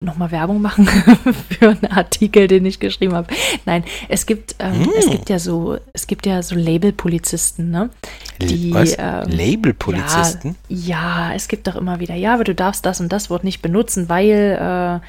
nochmal Werbung machen für einen Artikel, den ich geschrieben habe. Nein, es gibt, ähm, hm. es gibt ja so, es gibt ja so Labelpolizisten, ne? Die, Was? Ähm, Labelpolizisten? Ja, ja, es gibt doch immer wieder, ja, aber du darfst das und das Wort nicht benutzen, weil äh,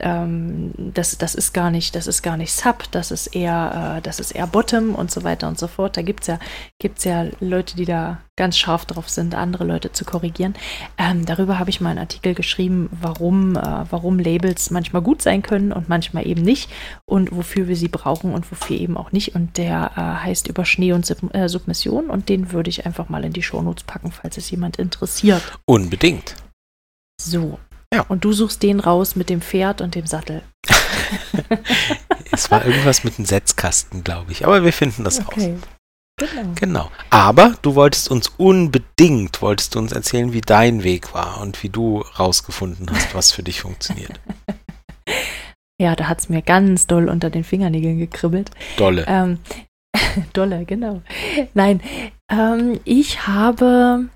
ähm, das, das ist gar nicht, das ist gar nicht Sub, das ist eher, äh, das ist eher Bottom und so weiter und so fort. Da gibt es ja, gibt's ja Leute, die da ganz scharf drauf sind, andere Leute zu korrigieren. Ähm, darüber habe ich mal einen Artikel geschrieben, warum, äh, warum Labels manchmal gut sein können und manchmal eben nicht und wofür wir sie brauchen und wofür eben auch nicht. Und der äh, heißt über Schnee und Sub äh, Submission und den würde ich einfach mal in die Shownotes packen, falls es jemand interessiert. Unbedingt. So, ja. Und du suchst den raus mit dem Pferd und dem Sattel. es war irgendwas mit einem Setzkasten, glaube ich. Aber wir finden das okay. raus. Genau. genau. Aber du wolltest uns unbedingt, wolltest du uns erzählen, wie dein Weg war und wie du rausgefunden hast, was für dich funktioniert. Ja, da hat es mir ganz doll unter den Fingernägeln gekribbelt. Dolle. Ähm, dolle, genau. Nein, ähm, ich habe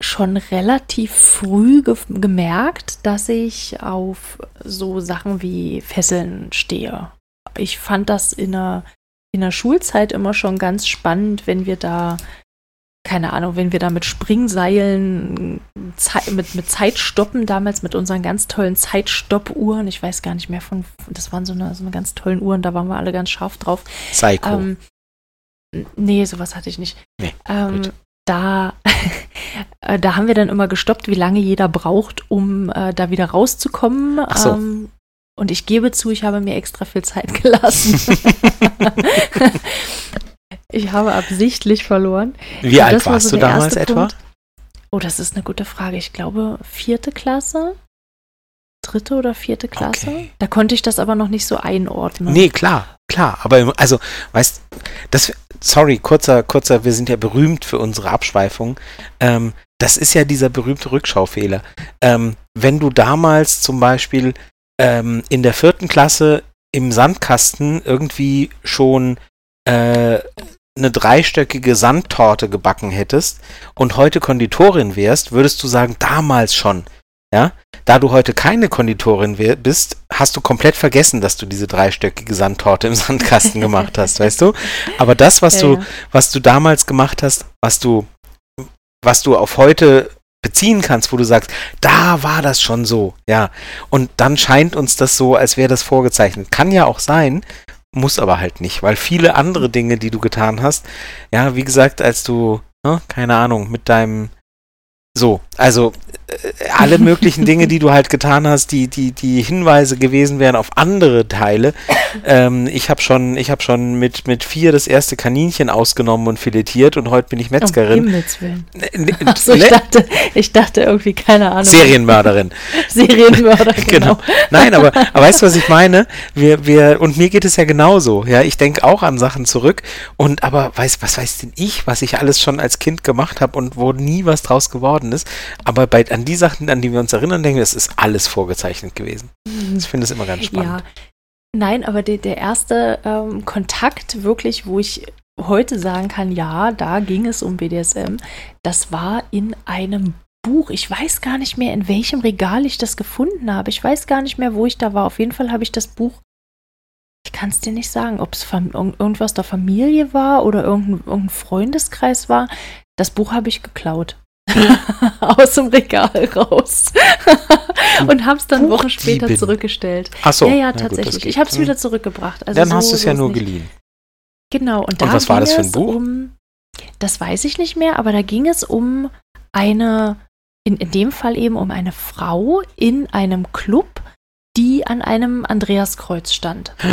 schon relativ früh ge gemerkt, dass ich auf so Sachen wie Fesseln stehe. Ich fand das in der, in der Schulzeit immer schon ganz spannend, wenn wir da, keine Ahnung, wenn wir da mit Springseilen, mit, mit Zeitstoppen, damals mit unseren ganz tollen Zeitstoppuhren, ich weiß gar nicht mehr von, das waren so eine, so eine ganz tollen Uhren, da waren wir alle ganz scharf drauf. Psycho. Ähm, nee, sowas hatte ich nicht. Nee, ähm, da, äh, da haben wir dann immer gestoppt, wie lange jeder braucht, um äh, da wieder rauszukommen. Ach so. Ähm, und ich gebe zu, ich habe mir extra viel Zeit gelassen. ich habe absichtlich verloren. Wie alt warst war so du damals etwa? Oh, das ist eine gute Frage. Ich glaube, vierte Klasse dritte oder vierte Klasse. Okay. Da konnte ich das aber noch nicht so einordnen. Nee, klar, klar. Aber also, weißt das, sorry, kurzer, kurzer, wir sind ja berühmt für unsere Abschweifung. Ähm, das ist ja dieser berühmte Rückschaufehler. Ähm, wenn du damals zum Beispiel ähm, in der vierten Klasse im Sandkasten irgendwie schon äh, eine dreistöckige Sandtorte gebacken hättest und heute Konditorin wärst, würdest du sagen, damals schon. Ja, da du heute keine Konditorin bist, hast du komplett vergessen, dass du diese dreistöckige Sandtorte im Sandkasten gemacht hast, weißt du? Aber das, was ja, du, ja. was du damals gemacht hast, was du, was du auf heute beziehen kannst, wo du sagst, da war das schon so, ja. Und dann scheint uns das so, als wäre das vorgezeichnet. Kann ja auch sein, muss aber halt nicht, weil viele andere Dinge, die du getan hast, ja, wie gesagt, als du, ne, keine Ahnung, mit deinem so, also äh, alle möglichen Dinge, die du halt getan hast, die, die, die Hinweise gewesen wären auf andere Teile. Ähm, ich habe schon, ich habe schon mit, mit vier das erste Kaninchen ausgenommen und filetiert und heute bin ich Metzgerin. Um Himmels Willen. Achso, ich dachte, ich dachte irgendwie, keine Ahnung. Serienmörderin. Serienmörderin, genau. genau. Nein, aber, aber weißt du, was ich meine? Wir, wir, und mir geht es ja genauso. Ja, ich denke auch an Sachen zurück und aber weiß, was weiß denn ich, was ich alles schon als Kind gemacht habe und wo nie was draus geworden ist. Aber bei, an die Sachen, an die wir uns erinnern, denken wir, es ist alles vorgezeichnet gewesen. Ich finde es immer ganz spannend. Ja. Nein, aber der, der erste ähm, Kontakt wirklich, wo ich heute sagen kann, ja, da ging es um BDSM, das war in einem Buch. Ich weiß gar nicht mehr, in welchem Regal ich das gefunden habe. Ich weiß gar nicht mehr, wo ich da war. Auf jeden Fall habe ich das Buch. Ich kann es dir nicht sagen, ob es irgendwas der Familie war oder irgendein, irgendein Freundeskreis war. Das Buch habe ich geklaut. aus dem Regal raus. und habe es dann Wochen später zurückgestellt. Ach so. Ja, ja, tatsächlich. Gut, ich habe es wieder zurückgebracht. Also dann so, hast du es ja nur geliehen. Genau. Und, und was war das für ein Buch? Um, das weiß ich nicht mehr, aber da ging es um eine in, in dem Fall eben um eine Frau in einem Club, die an einem Andreaskreuz stand.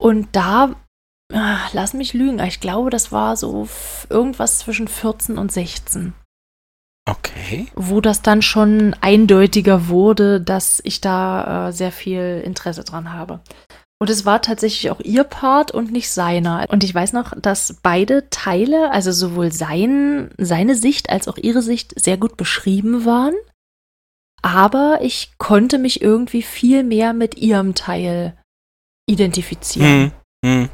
Und da, ach, lass mich lügen, ich glaube, das war so irgendwas zwischen 14 und 16. Okay. Wo das dann schon eindeutiger wurde, dass ich da äh, sehr viel Interesse dran habe. Und es war tatsächlich auch ihr Part und nicht seiner. Und ich weiß noch, dass beide Teile, also sowohl sein, seine Sicht als auch ihre Sicht, sehr gut beschrieben waren. Aber ich konnte mich irgendwie viel mehr mit ihrem Teil identifizieren. Hm, hm.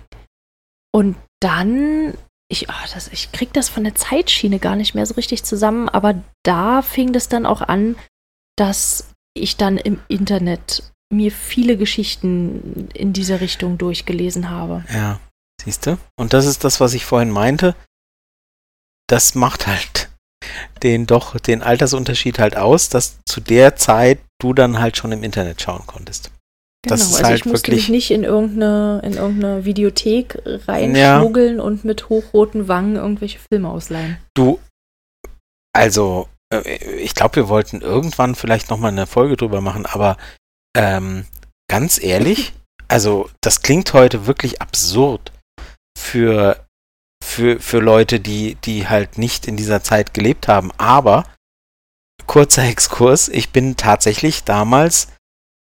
Und dann, ich, oh, das, ich krieg das von der Zeitschiene gar nicht mehr so richtig zusammen, aber da fing das dann auch an, dass ich dann im Internet mir viele Geschichten in dieser Richtung durchgelesen habe. Ja, siehst du? Und das ist das, was ich vorhin meinte. Das macht halt den doch den Altersunterschied halt aus, dass zu der Zeit du dann halt schon im Internet schauen konntest. Genau, das ist also halt ich musste mich nicht in irgendeine, in irgendeine Videothek reinschmuggeln ja. und mit hochroten Wangen irgendwelche Filme ausleihen. Du, also, äh, ich glaube, wir wollten irgendwann vielleicht nochmal eine Folge drüber machen, aber ähm, ganz ehrlich, also das klingt heute wirklich absurd für, für, für Leute, die, die halt nicht in dieser Zeit gelebt haben. Aber, kurzer Exkurs, ich bin tatsächlich damals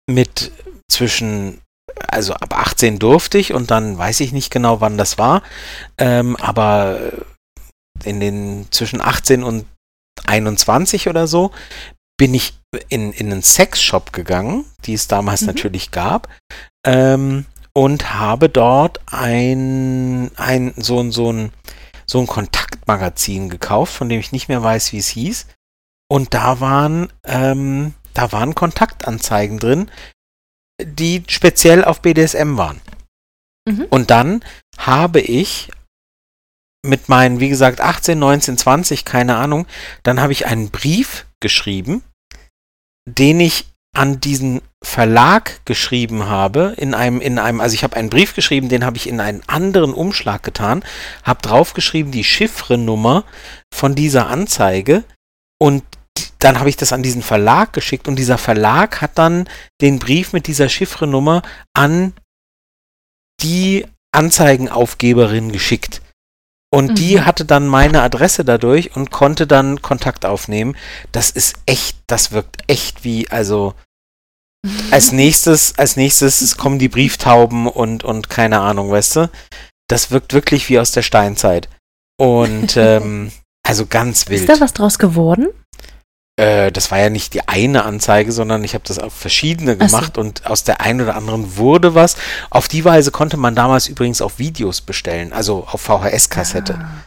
mit zwischen, also ab 18 durfte ich und dann weiß ich nicht genau, wann das war, ähm, aber in den zwischen 18 und 21 oder so bin ich in, in einen Sexshop gegangen, die es damals mhm. natürlich gab, ähm, und habe dort ein, ein, so, so, ein, so ein Kontaktmagazin gekauft, von dem ich nicht mehr weiß, wie es hieß. Und da waren, ähm, da waren Kontaktanzeigen drin, die speziell auf BDSM waren. Mhm. Und dann habe ich mit meinen, wie gesagt, 18, 19, 20, keine Ahnung, dann habe ich einen Brief geschrieben den ich an diesen Verlag geschrieben habe, in einem, in einem, also ich habe einen Brief geschrieben, den habe ich in einen anderen Umschlag getan, habe draufgeschrieben die Chiffrenummer von dieser Anzeige und dann habe ich das an diesen Verlag geschickt und dieser Verlag hat dann den Brief mit dieser Chiffrenummer an die Anzeigenaufgeberin geschickt. Und mhm. die hatte dann meine Adresse dadurch und konnte dann Kontakt aufnehmen. Das ist echt, das wirkt echt wie, also als nächstes, als nächstes kommen die Brieftauben und, und keine Ahnung, weißt du? Das wirkt wirklich wie aus der Steinzeit. Und ähm, also ganz wild. Ist da was draus geworden? Äh, das war ja nicht die eine Anzeige, sondern ich habe das auf verschiedene gemacht so. und aus der einen oder anderen wurde was. Auf die Weise konnte man damals übrigens auch Videos bestellen, also auf VHS-Kassette. Ah.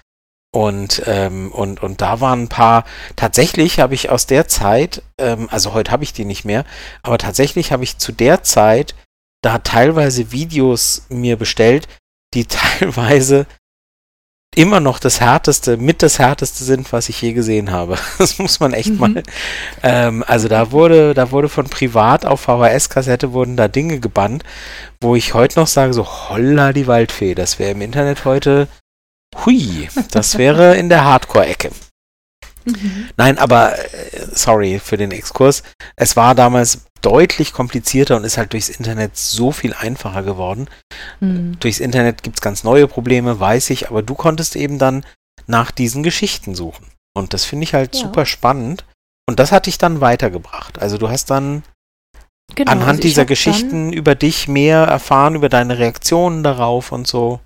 Und, ähm, und, und da waren ein paar, tatsächlich habe ich aus der Zeit, ähm, also heute habe ich die nicht mehr, aber tatsächlich habe ich zu der Zeit da teilweise Videos mir bestellt, die teilweise immer noch das härteste, mit das härteste sind, was ich je gesehen habe. Das muss man echt mhm. mal. Ähm, also da wurde, da wurde von privat auf VHS-Kassette wurden da Dinge gebannt, wo ich heute noch sage, so holla die Waldfee, das wäre im Internet heute, hui, das wäre in der Hardcore-Ecke. Mhm. Nein, aber äh, sorry für den Exkurs. Es war damals deutlich komplizierter und ist halt durchs Internet so viel einfacher geworden. Mhm. Durchs Internet gibt es ganz neue Probleme, weiß ich, aber du konntest eben dann nach diesen Geschichten suchen. Und das finde ich halt ja. super spannend. Und das hat dich dann weitergebracht. Also du hast dann genau, anhand also dieser Geschichten über dich mehr erfahren, über deine Reaktionen darauf und so.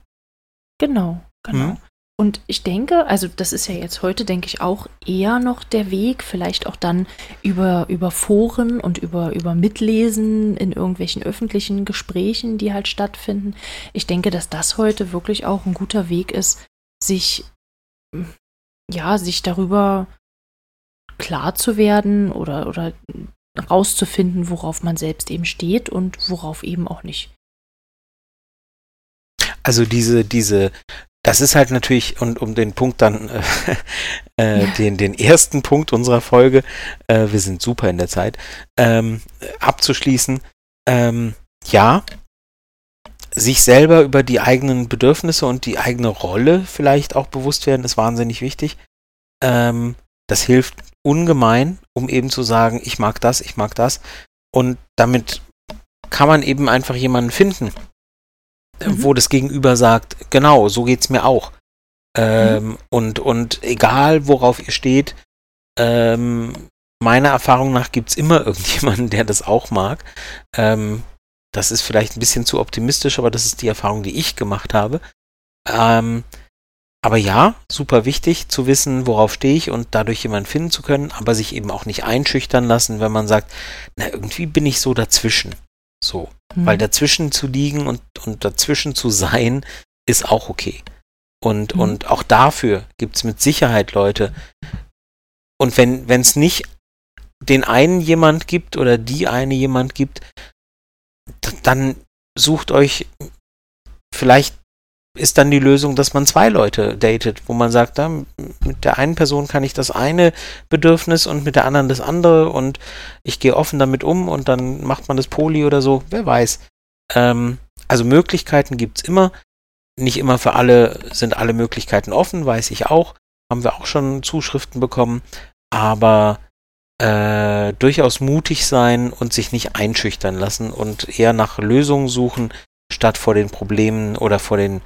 Genau, genau. Hm? Und ich denke, also das ist ja jetzt heute, denke ich, auch eher noch der Weg, vielleicht auch dann über, über Foren und über, über Mitlesen in irgendwelchen öffentlichen Gesprächen, die halt stattfinden. Ich denke, dass das heute wirklich auch ein guter Weg ist, sich, ja, sich darüber klar zu werden oder, oder rauszufinden, worauf man selbst eben steht und worauf eben auch nicht. Also diese, diese das ist halt natürlich, und um den Punkt dann, äh, äh, ja. den, den ersten Punkt unserer Folge, äh, wir sind super in der Zeit, ähm, abzuschließen, ähm, ja, sich selber über die eigenen Bedürfnisse und die eigene Rolle vielleicht auch bewusst werden, ist wahnsinnig wichtig. Ähm, das hilft ungemein, um eben zu sagen, ich mag das, ich mag das. Und damit kann man eben einfach jemanden finden, mhm. wo das Gegenüber sagt, genau, so geht's mir auch. Ähm, mhm. und, und egal, worauf ihr steht, ähm, meiner Erfahrung nach gibt's immer irgendjemanden, der das auch mag. Ähm, das ist vielleicht ein bisschen zu optimistisch, aber das ist die Erfahrung, die ich gemacht habe. Ähm, aber ja, super wichtig zu wissen, worauf stehe ich und dadurch jemanden finden zu können, aber sich eben auch nicht einschüchtern lassen, wenn man sagt, na, irgendwie bin ich so dazwischen. So. Mhm. Weil dazwischen zu liegen und, und dazwischen zu sein, ist auch okay. Und, mhm. und auch dafür gibt es mit Sicherheit Leute. Und wenn es nicht den einen jemand gibt oder die eine jemand gibt, dann sucht euch vielleicht ist dann die Lösung, dass man zwei Leute datet, wo man sagt, ja, mit der einen Person kann ich das eine Bedürfnis und mit der anderen das andere und ich gehe offen damit um und dann macht man das Poli oder so, wer weiß. Ähm, also Möglichkeiten gibt es immer. Nicht immer für alle sind alle Möglichkeiten offen, weiß ich auch. Haben wir auch schon Zuschriften bekommen. Aber äh, durchaus mutig sein und sich nicht einschüchtern lassen und eher nach Lösungen suchen, statt vor den Problemen oder vor den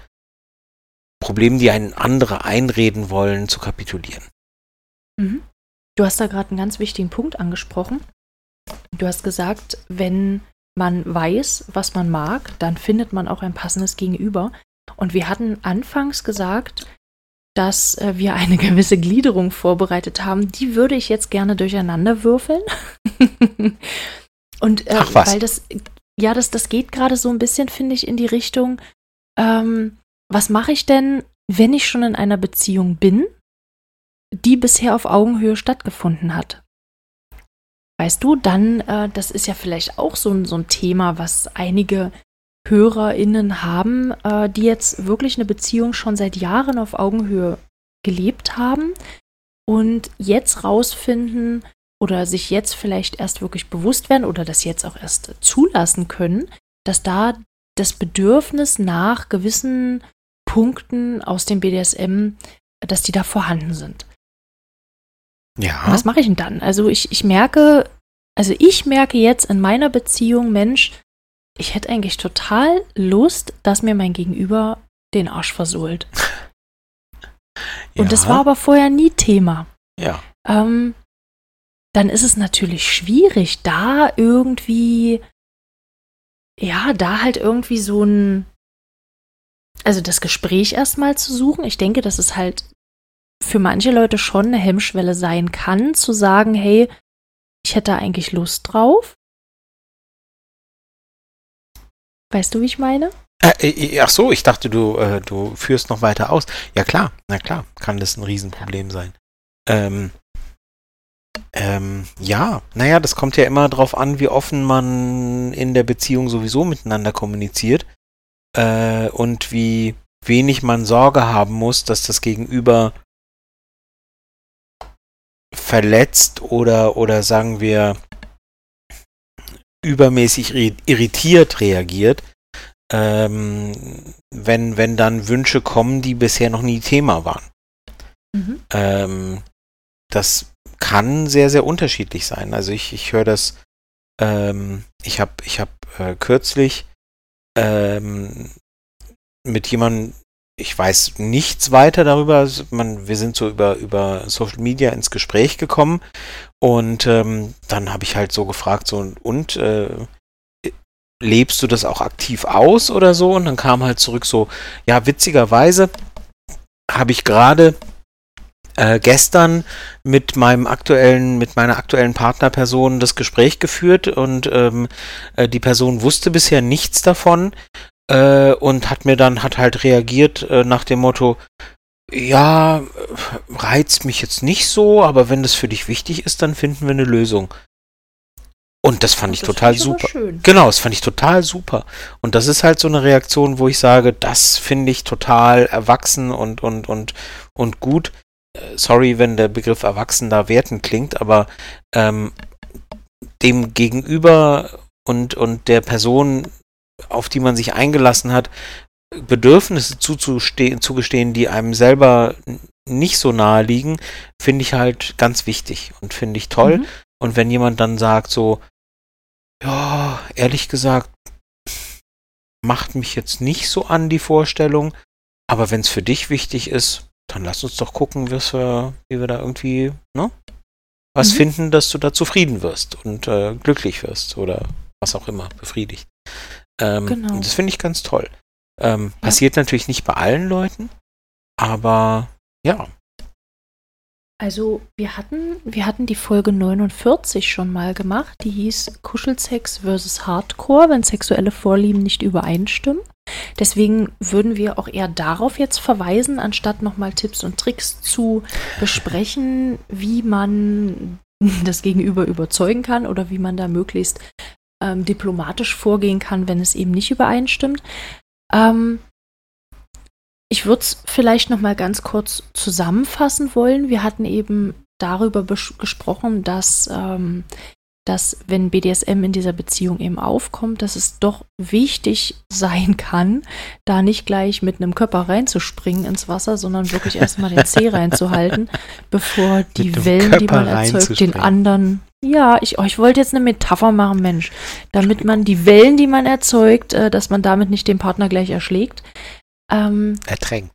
Problemen, die einen andere einreden wollen, zu kapitulieren. Mhm. Du hast da gerade einen ganz wichtigen Punkt angesprochen. Du hast gesagt, wenn man weiß, was man mag, dann findet man auch ein passendes Gegenüber. Und wir hatten anfangs gesagt, dass äh, wir eine gewisse Gliederung vorbereitet haben. Die würde ich jetzt gerne durcheinander würfeln. Und äh, Ach was. weil das, ja, das, das geht gerade so ein bisschen, finde ich, in die Richtung, ähm, was mache ich denn, wenn ich schon in einer Beziehung bin, die bisher auf Augenhöhe stattgefunden hat? Weißt du, dann, äh, das ist ja vielleicht auch so, so ein Thema, was einige HörerInnen haben, äh, die jetzt wirklich eine Beziehung schon seit Jahren auf Augenhöhe gelebt haben und jetzt rausfinden oder sich jetzt vielleicht erst wirklich bewusst werden oder das jetzt auch erst zulassen können, dass da das Bedürfnis nach gewissen Punkten aus dem BDSM, dass die da vorhanden sind. Ja. was mache ich denn dann? Also ich, ich merke, also ich merke jetzt in meiner Beziehung, Mensch, ich hätte eigentlich total Lust, dass mir mein Gegenüber den Arsch versohlt. Ja. Und das war aber vorher nie Thema. Ja. Ähm, dann ist es natürlich schwierig, da irgendwie, ja, da halt irgendwie so ein, also das Gespräch erstmal zu suchen. Ich denke, dass es halt für manche Leute schon eine Hemmschwelle sein kann, zu sagen, hey, ich hätte eigentlich Lust drauf. Weißt du, wie ich meine? Äh, äh, ach so, ich dachte, du, äh, du führst noch weiter aus. Ja klar, na klar, kann das ein Riesenproblem sein. Ähm, ähm, ja, naja, das kommt ja immer darauf an, wie offen man in der Beziehung sowieso miteinander kommuniziert äh, und wie wenig man Sorge haben muss, dass das Gegenüber verletzt oder, oder sagen wir übermäßig irritiert reagiert, ähm, wenn, wenn dann Wünsche kommen, die bisher noch nie Thema waren. Mhm. Ähm, das kann sehr, sehr unterschiedlich sein. Also ich, ich höre das, ähm, ich habe ich hab, äh, kürzlich ähm, mit jemandem, ich weiß nichts weiter darüber. Man, wir sind so über, über Social Media ins Gespräch gekommen und ähm, dann habe ich halt so gefragt, so und äh, lebst du das auch aktiv aus oder so? Und dann kam halt zurück so, ja, witzigerweise habe ich gerade äh, gestern mit meinem aktuellen, mit meiner aktuellen Partnerperson das Gespräch geführt und ähm, äh, die Person wusste bisher nichts davon äh, und hat mir dann, hat halt reagiert äh, nach dem Motto, ja, reizt mich jetzt nicht so, aber wenn das für dich wichtig ist, dann finden wir eine Lösung. Und das fand und ich das total ich super. Genau, das fand ich total super. Und das ist halt so eine Reaktion, wo ich sage, das finde ich total erwachsen und, und, und, und gut. Sorry, wenn der Begriff erwachsen da werten klingt, aber ähm, dem Gegenüber und, und der Person, auf die man sich eingelassen hat, Bedürfnisse zuzustehen, zugestehen, die einem selber nicht so nahe liegen, finde ich halt ganz wichtig und finde ich toll. Mhm. Und wenn jemand dann sagt so, ja, ehrlich gesagt, macht mich jetzt nicht so an die Vorstellung, aber wenn es für dich wichtig ist, dann lass uns doch gucken, wir, wie wir da irgendwie, ne? Was mhm. finden, dass du da zufrieden wirst und äh, glücklich wirst oder was auch immer, befriedigt. Ähm, genau. Das finde ich ganz toll. Ähm, ja. Passiert natürlich nicht bei allen Leuten, aber ja, also wir hatten, wir hatten die Folge 49 schon mal gemacht, die hieß Kuschelsex versus Hardcore, wenn sexuelle Vorlieben nicht übereinstimmen. Deswegen würden wir auch eher darauf jetzt verweisen, anstatt nochmal Tipps und Tricks zu besprechen, wie man das Gegenüber überzeugen kann oder wie man da möglichst ähm, diplomatisch vorgehen kann, wenn es eben nicht übereinstimmt. Ähm, ich würde es vielleicht noch mal ganz kurz zusammenfassen wollen. Wir hatten eben darüber gesprochen, dass, ähm, dass wenn BDSM in dieser Beziehung eben aufkommt, dass es doch wichtig sein kann, da nicht gleich mit einem Körper reinzuspringen ins Wasser, sondern wirklich erstmal den Zeh reinzuhalten, bevor die Wellen, Körper die man erzeugt, den anderen ja, ich, oh, ich wollte jetzt eine Metapher machen, Mensch. Damit man die Wellen, die man erzeugt, äh, dass man damit nicht den Partner gleich erschlägt. Ähm, ertränkt.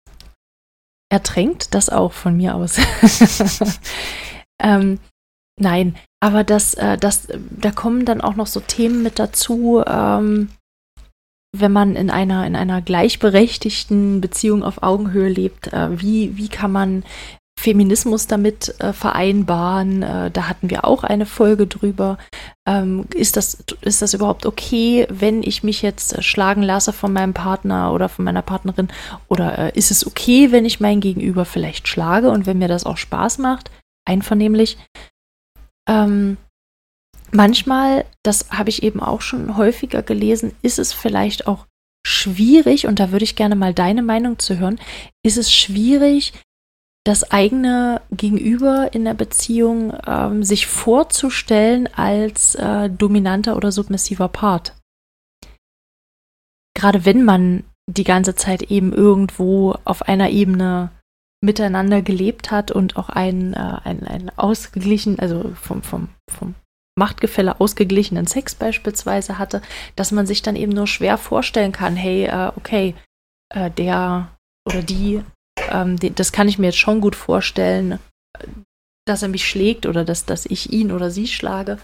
Ertränkt, das auch von mir aus. ähm, nein, aber das, äh, das, da kommen dann auch noch so Themen mit dazu, ähm, wenn man in einer, in einer gleichberechtigten Beziehung auf Augenhöhe lebt, äh, wie, wie kann man Feminismus damit äh, vereinbaren. Äh, da hatten wir auch eine Folge drüber. Ähm, ist, das, ist das überhaupt okay, wenn ich mich jetzt äh, schlagen lasse von meinem Partner oder von meiner Partnerin? Oder äh, ist es okay, wenn ich mein Gegenüber vielleicht schlage und wenn mir das auch Spaß macht, einvernehmlich? Ähm, manchmal, das habe ich eben auch schon häufiger gelesen, ist es vielleicht auch schwierig, und da würde ich gerne mal deine Meinung zu hören, ist es schwierig, das eigene Gegenüber in der Beziehung ähm, sich vorzustellen als äh, dominanter oder submissiver Part. Gerade wenn man die ganze Zeit eben irgendwo auf einer Ebene miteinander gelebt hat und auch einen, äh, einen, einen ausgeglichen, also vom, vom, vom Machtgefälle ausgeglichenen Sex beispielsweise hatte, dass man sich dann eben nur schwer vorstellen kann, hey, äh, okay, äh, der oder die ähm, das kann ich mir jetzt schon gut vorstellen, dass er mich schlägt oder dass, dass ich ihn oder sie schlage.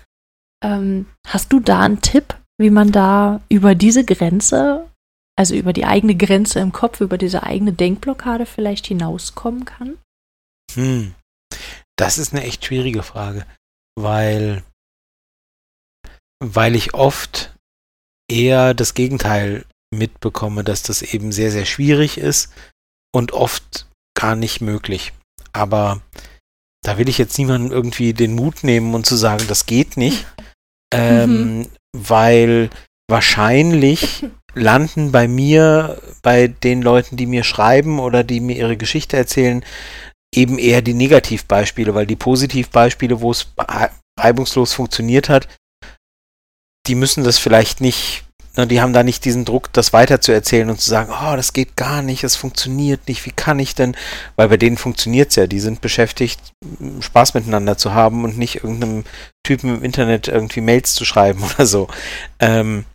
Ähm, hast du da einen Tipp, wie man da über diese Grenze, also über die eigene Grenze im Kopf, über diese eigene Denkblockade vielleicht hinauskommen kann? Hm. Das ist eine echt schwierige Frage, weil, weil ich oft eher das Gegenteil mitbekomme, dass das eben sehr, sehr schwierig ist, und oft gar nicht möglich. Aber da will ich jetzt niemandem irgendwie den Mut nehmen und zu sagen, das geht nicht, ähm, mhm. weil wahrscheinlich landen bei mir, bei den Leuten, die mir schreiben oder die mir ihre Geschichte erzählen, eben eher die Negativbeispiele, weil die Positivbeispiele, wo es reibungslos funktioniert hat, die müssen das vielleicht nicht Ne, die haben da nicht diesen Druck, das weiterzuerzählen und zu sagen, oh, das geht gar nicht, es funktioniert nicht, wie kann ich denn? Weil bei denen funktioniert es ja, die sind beschäftigt, Spaß miteinander zu haben und nicht irgendeinem Typen im Internet irgendwie Mails zu schreiben oder so. Ähm, äh,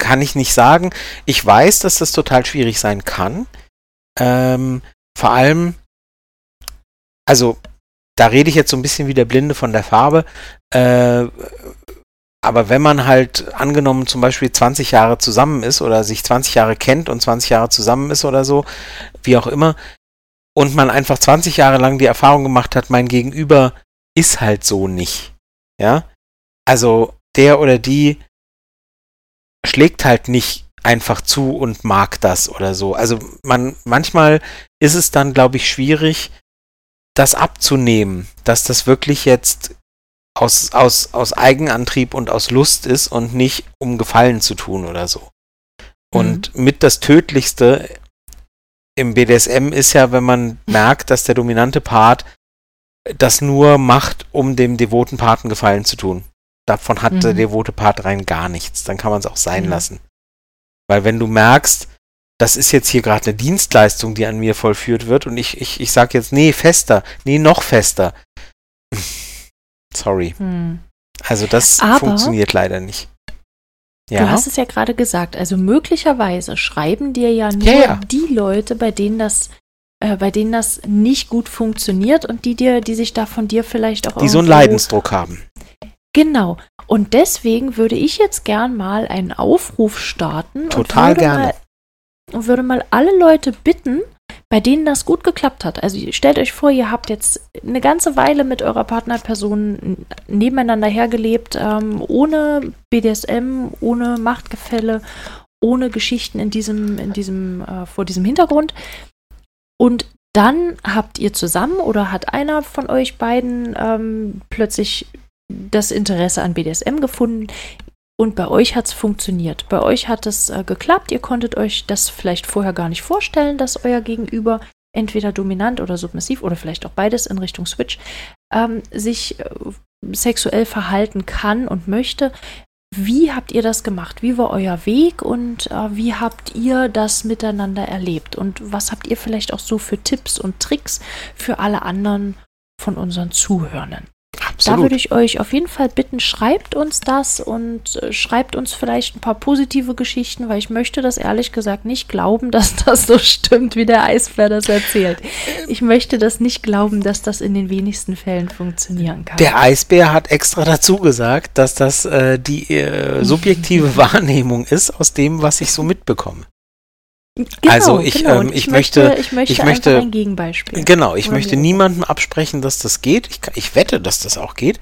kann ich nicht sagen. Ich weiß, dass das total schwierig sein kann. Ähm, vor allem, also da rede ich jetzt so ein bisschen wie der Blinde von der Farbe. Äh, aber wenn man halt angenommen zum Beispiel 20 Jahre zusammen ist oder sich 20 Jahre kennt und 20 Jahre zusammen ist oder so, wie auch immer, und man einfach 20 Jahre lang die Erfahrung gemacht hat, mein Gegenüber ist halt so nicht. Ja? Also der oder die schlägt halt nicht einfach zu und mag das oder so. Also man manchmal ist es dann glaube ich schwierig das abzunehmen, dass das wirklich jetzt aus, aus, aus Eigenantrieb und aus Lust ist und nicht um Gefallen zu tun oder so. Und mhm. mit das Tödlichste im BDSM ist ja, wenn man merkt, dass der dominante Part das nur macht, um dem devoten Paten Gefallen zu tun. Davon hat mhm. der devote Part rein gar nichts. Dann kann man es auch sein mhm. lassen. Weil wenn du merkst, das ist jetzt hier gerade eine Dienstleistung, die an mir vollführt wird und ich, ich, ich sage jetzt, nee, fester, nee, noch fester. Sorry. Hm. Also das Aber funktioniert leider nicht. Ja. Du hast es ja gerade gesagt, also möglicherweise schreiben dir ja nur ja, ja. die Leute, bei denen das äh, bei denen das nicht gut funktioniert und die dir, die sich da von dir vielleicht auch die so einen Leidensdruck haben. Genau. Und deswegen würde ich jetzt gern mal einen Aufruf starten. Total gerne. Mal, und würde mal alle Leute bitten, bei denen das gut geklappt hat. Also stellt euch vor, ihr habt jetzt eine ganze Weile mit eurer Partnerperson nebeneinander hergelebt, ähm, ohne BDSM, ohne Machtgefälle, ohne Geschichten in diesem, in diesem, äh, vor diesem Hintergrund. Und dann habt ihr zusammen oder hat einer von euch beiden ähm, plötzlich das Interesse an BDSM gefunden. Und bei euch hat es funktioniert. Bei euch hat es äh, geklappt. Ihr konntet euch das vielleicht vorher gar nicht vorstellen, dass euer Gegenüber entweder dominant oder submissiv oder vielleicht auch beides in Richtung Switch ähm, sich äh, sexuell verhalten kann und möchte. Wie habt ihr das gemacht? Wie war euer Weg und äh, wie habt ihr das miteinander erlebt? Und was habt ihr vielleicht auch so für Tipps und Tricks für alle anderen von unseren Zuhörern? Absolut. Da würde ich euch auf jeden Fall bitten, schreibt uns das und äh, schreibt uns vielleicht ein paar positive Geschichten, weil ich möchte das ehrlich gesagt nicht glauben, dass das so stimmt, wie der Eisbär das erzählt. Ich möchte das nicht glauben, dass das in den wenigsten Fällen funktionieren kann. Der Eisbär hat extra dazu gesagt, dass das äh, die äh, subjektive Wahrnehmung ist aus dem, was ich so mitbekomme. Genau, also ich, genau. ähm, ich, ich, möchte, möchte, ich möchte, ich möchte ein Gegenbeispiel. Genau, ich möchte niemandem absprechen, dass das geht. Ich, ich wette, dass das auch geht.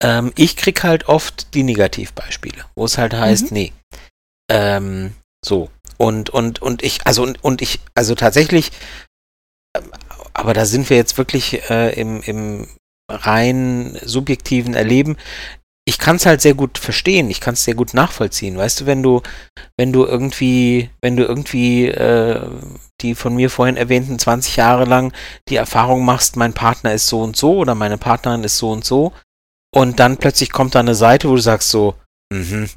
Ähm, ich krieg halt oft die Negativbeispiele, wo es halt heißt, mhm. nee. Ähm, so. Und, und, und ich, also, und, und ich, also tatsächlich, ähm, aber da sind wir jetzt wirklich äh, im, im rein subjektiven Erleben ich kann es halt sehr gut verstehen, ich kann es sehr gut nachvollziehen. Weißt du, wenn du, wenn du irgendwie, wenn du irgendwie äh, die von mir vorhin erwähnten 20 Jahre lang die Erfahrung machst, mein Partner ist so und so oder meine Partnerin ist so und so, und dann plötzlich kommt da eine Seite, wo du sagst so, mhm,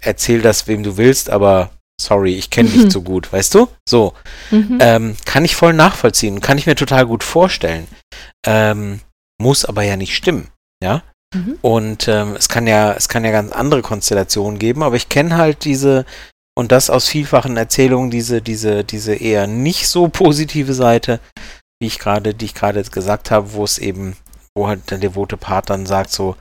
erzähl das, wem du willst, aber sorry, ich kenne dich mhm. so gut, weißt du? So. Mhm. Ähm, kann ich voll nachvollziehen, kann ich mir total gut vorstellen. Ähm, muss aber ja nicht stimmen, ja? Mhm. Und ähm, es kann ja, es kann ja ganz andere Konstellationen geben, aber ich kenne halt diese, und das aus vielfachen Erzählungen, diese, diese, diese eher nicht so positive Seite, wie ich gerade, die ich gerade gesagt habe, wo es eben, wo halt der devote Part dann sagt so,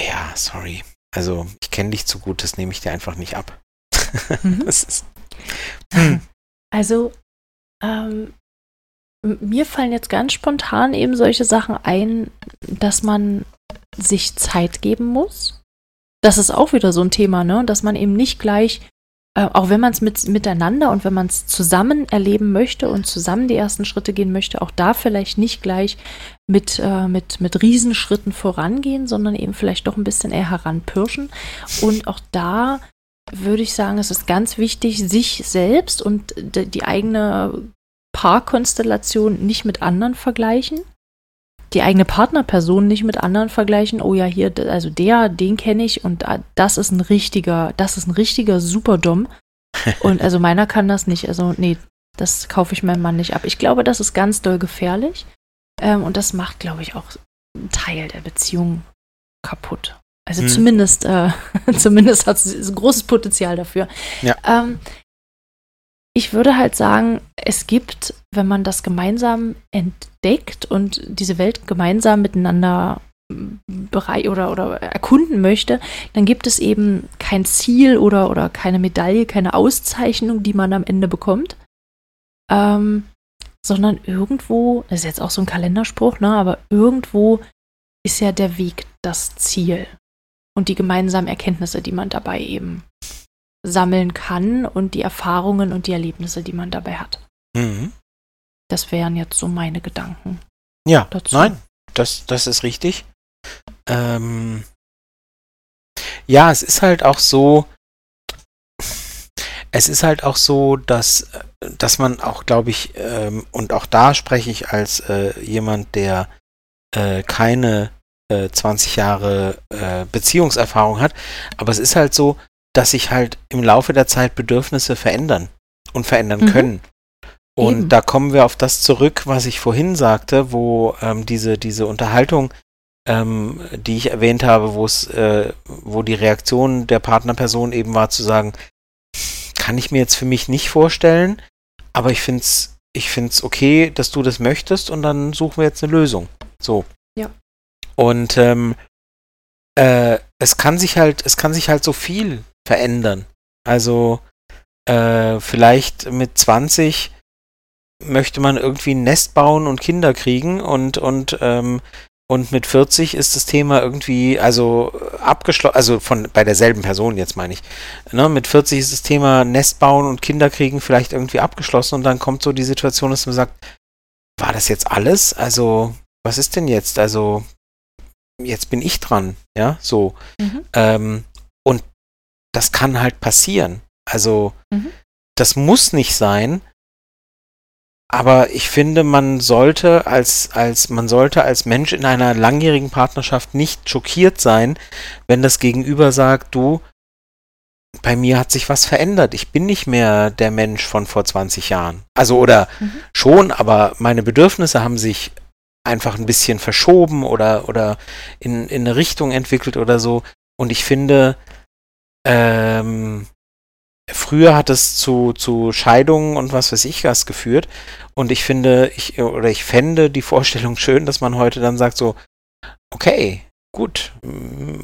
ja, sorry, also ich kenne dich zu gut, das nehme ich dir einfach nicht ab. Mhm. ist, hm. Also, ähm, mir fallen jetzt ganz spontan eben solche Sachen ein, dass man sich Zeit geben muss. Das ist auch wieder so ein Thema, ne? Dass man eben nicht gleich, äh, auch wenn man es mit, miteinander und wenn man es zusammen erleben möchte und zusammen die ersten Schritte gehen möchte, auch da vielleicht nicht gleich mit, äh, mit, mit Riesenschritten vorangehen, sondern eben vielleicht doch ein bisschen eher heranpirschen. Und auch da würde ich sagen, es ist ganz wichtig, sich selbst und die eigene Paarkonstellation nicht mit anderen vergleichen die eigene Partnerperson nicht mit anderen vergleichen. Oh ja, hier, also der, den kenne ich und das ist ein richtiger, das ist ein richtiger Superdom. Und also meiner kann das nicht. Also nee, das kaufe ich meinem Mann nicht ab. Ich glaube, das ist ganz doll gefährlich. Ähm, und das macht, glaube ich, auch einen Teil der Beziehung kaputt. Also hm. zumindest, äh, zumindest hat es ein großes Potenzial dafür. Ja. Ähm, ich würde halt sagen, es gibt, wenn man das gemeinsam entdeckt und diese Welt gemeinsam miteinander Bereich oder, oder erkunden möchte, dann gibt es eben kein Ziel oder, oder keine Medaille, keine Auszeichnung, die man am Ende bekommt, ähm, sondern irgendwo, das ist jetzt auch so ein Kalenderspruch, ne, aber irgendwo ist ja der Weg das Ziel und die gemeinsamen Erkenntnisse, die man dabei eben sammeln kann und die Erfahrungen und die Erlebnisse, die man dabei hat. Mhm. Das wären jetzt so meine Gedanken. Ja, dazu. nein, das, das ist richtig. Ähm, ja, es ist halt auch so, es ist halt auch so, dass, dass man auch, glaube ich, ähm, und auch da spreche ich als äh, jemand, der äh, keine äh, 20 Jahre äh, Beziehungserfahrung hat, aber es ist halt so, dass sich halt im Laufe der Zeit Bedürfnisse verändern und verändern mhm. können. Und Eben. da kommen wir auf das zurück, was ich vorhin sagte, wo ähm, diese, diese Unterhaltung, ähm, die ich erwähnt habe, wo es, äh, wo die Reaktion der Partnerperson eben war zu sagen, kann ich mir jetzt für mich nicht vorstellen, aber ich finde es ich find's okay, dass du das möchtest und dann suchen wir jetzt eine Lösung. So. Ja. Und ähm, äh, es kann sich halt, es kann sich halt so viel verändern. Also äh, vielleicht mit 20 möchte man irgendwie ein Nest bauen und Kinder kriegen und, und, ähm, und mit 40 ist das Thema irgendwie, also abgeschlossen, also von bei derselben Person jetzt meine ich. Ne, mit 40 ist das Thema Nest bauen und Kinder kriegen vielleicht irgendwie abgeschlossen und dann kommt so die Situation, dass man sagt, war das jetzt alles? Also, was ist denn jetzt? Also, jetzt bin ich dran, ja, so. Mhm. Ähm, und das kann halt passieren. Also, mhm. das muss nicht sein, aber ich finde, man sollte als, als, man sollte als Mensch in einer langjährigen Partnerschaft nicht schockiert sein, wenn das Gegenüber sagt, du, bei mir hat sich was verändert. Ich bin nicht mehr der Mensch von vor 20 Jahren. Also, oder mhm. schon, aber meine Bedürfnisse haben sich einfach ein bisschen verschoben oder, oder in, in eine Richtung entwickelt oder so. Und ich finde, ähm, Früher hat es zu, zu Scheidungen und was weiß ich was geführt. Und ich finde, ich, oder ich fände die Vorstellung schön, dass man heute dann sagt so, okay, gut,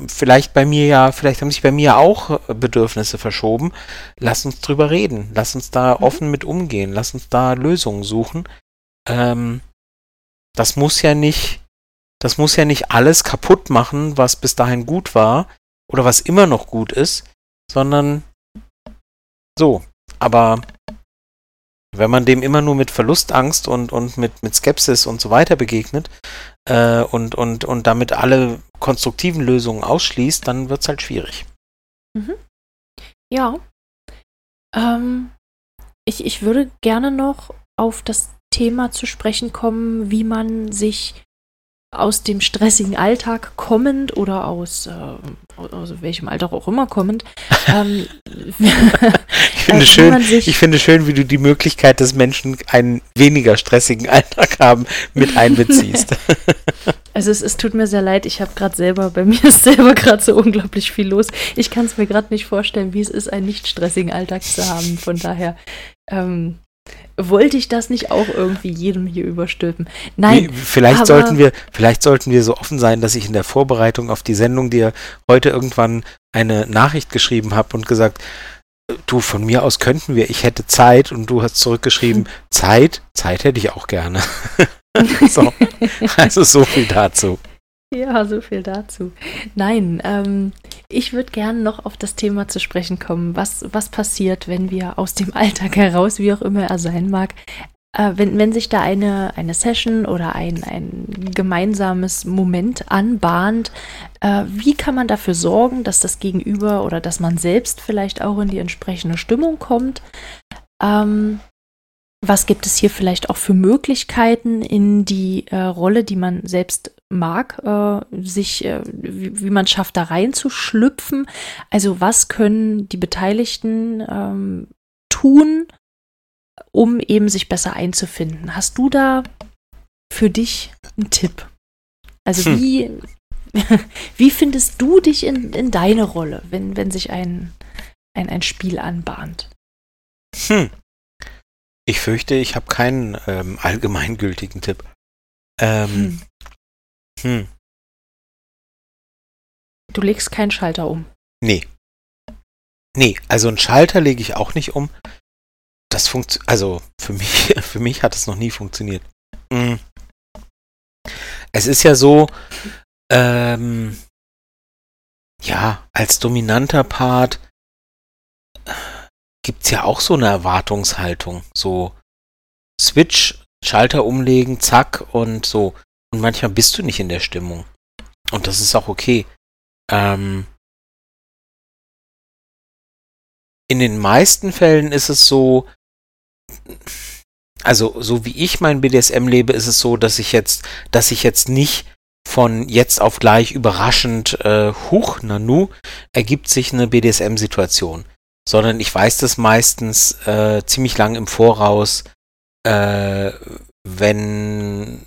vielleicht bei mir ja, vielleicht haben sich bei mir auch Bedürfnisse verschoben. Lass uns drüber reden. Lass uns da mhm. offen mit umgehen. Lass uns da Lösungen suchen. Ähm, das muss ja nicht, das muss ja nicht alles kaputt machen, was bis dahin gut war oder was immer noch gut ist, sondern so, aber wenn man dem immer nur mit Verlustangst und, und mit, mit Skepsis und so weiter begegnet äh, und, und, und damit alle konstruktiven Lösungen ausschließt, dann wird es halt schwierig. Mhm. Ja. Ähm, ich, ich würde gerne noch auf das Thema zu sprechen kommen, wie man sich aus dem stressigen Alltag kommend oder aus, äh, aus welchem Alter auch immer kommend. Ähm, ich, finde schön, ich finde schön, wie du die Möglichkeit, dass Menschen einen weniger stressigen Alltag haben, mit einbeziehst. also es, es tut mir sehr leid, ich habe gerade selber, bei mir ist selber gerade so unglaublich viel los. Ich kann es mir gerade nicht vorstellen, wie es ist, einen nicht stressigen Alltag zu haben. Von daher ähm, wollte ich das nicht auch irgendwie jedem hier überstülpen. Nein. Wie, vielleicht sollten wir, vielleicht sollten wir so offen sein, dass ich in der Vorbereitung auf die Sendung dir heute irgendwann eine Nachricht geschrieben habe und gesagt, du, von mir aus könnten wir, ich hätte Zeit und du hast zurückgeschrieben, Zeit, Zeit hätte ich auch gerne. so, also so viel dazu. Ja, so viel dazu. Nein, ähm, ich würde gerne noch auf das Thema zu sprechen kommen. Was, was passiert, wenn wir aus dem Alltag heraus, wie auch immer er sein mag, äh, wenn, wenn sich da eine, eine Session oder ein, ein gemeinsames Moment anbahnt, äh, wie kann man dafür sorgen, dass das Gegenüber oder dass man selbst vielleicht auch in die entsprechende Stimmung kommt? Ähm, was gibt es hier vielleicht auch für Möglichkeiten in die äh, Rolle, die man selbst mag, äh, sich, äh, wie, wie, man schafft, da reinzuschlüpfen? Also was können die Beteiligten ähm, tun, um eben sich besser einzufinden? Hast du da für dich einen Tipp? Also hm. wie, wie findest du dich in, in deine Rolle, wenn, wenn sich ein, ein, ein Spiel anbahnt? Hm. Ich fürchte, ich habe keinen ähm, allgemeingültigen Tipp. Ähm, hm. Hm. Du legst keinen Schalter um. Nee. Nee, also einen Schalter lege ich auch nicht um. Das funktioniert, also für mich, für mich hat es noch nie funktioniert. Mm. Es ist ja so, ähm, ja, als dominanter Part gibt es ja auch so eine Erwartungshaltung. So Switch, Schalter umlegen, zack und so. Und manchmal bist du nicht in der Stimmung. Und das ist auch okay. Ähm, in den meisten Fällen ist es so, also so wie ich mein BDSM lebe, ist es so, dass ich jetzt, dass ich jetzt nicht von jetzt auf gleich überraschend, äh, huch, nanu, ergibt sich eine BDSM-Situation, sondern ich weiß das meistens äh, ziemlich lang im Voraus, äh, wenn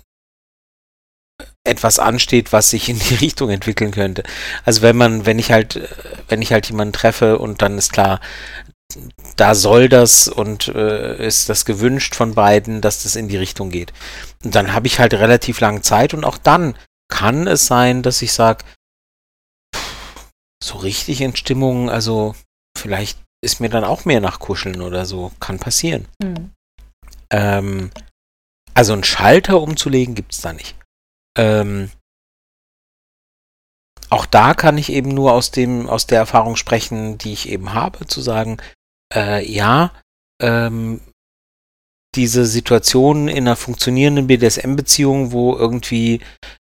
etwas ansteht, was sich in die Richtung entwickeln könnte. Also wenn man, wenn ich halt, wenn ich halt jemanden treffe und dann ist klar, da soll das und äh, ist das gewünscht von beiden, dass das in die Richtung geht. Und dann habe ich halt relativ lange Zeit und auch dann kann es sein, dass ich sage, so richtig in Stimmung, also vielleicht ist mir dann auch mehr nach Kuscheln oder so, kann passieren. Mhm. Ähm, also einen Schalter umzulegen gibt es da nicht. Ähm, auch da kann ich eben nur aus dem, aus der Erfahrung sprechen, die ich eben habe, zu sagen, äh, ja, ähm, diese Situation in einer funktionierenden BDSM-Beziehung, wo irgendwie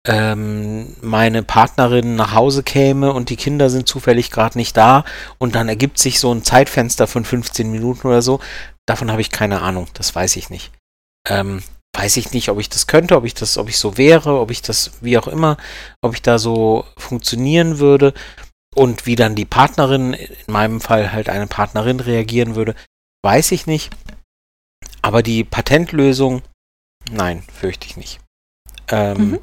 ähm, meine Partnerin nach Hause käme und die Kinder sind zufällig gerade nicht da und dann ergibt sich so ein Zeitfenster von 15 Minuten oder so, davon habe ich keine Ahnung, das weiß ich nicht. Ähm, weiß ich nicht, ob ich das könnte, ob ich das, ob ich so wäre, ob ich das, wie auch immer, ob ich da so funktionieren würde und wie dann die Partnerin, in meinem Fall halt eine Partnerin reagieren würde, weiß ich nicht. Aber die Patentlösung, nein, fürchte ich nicht. Ähm, mhm.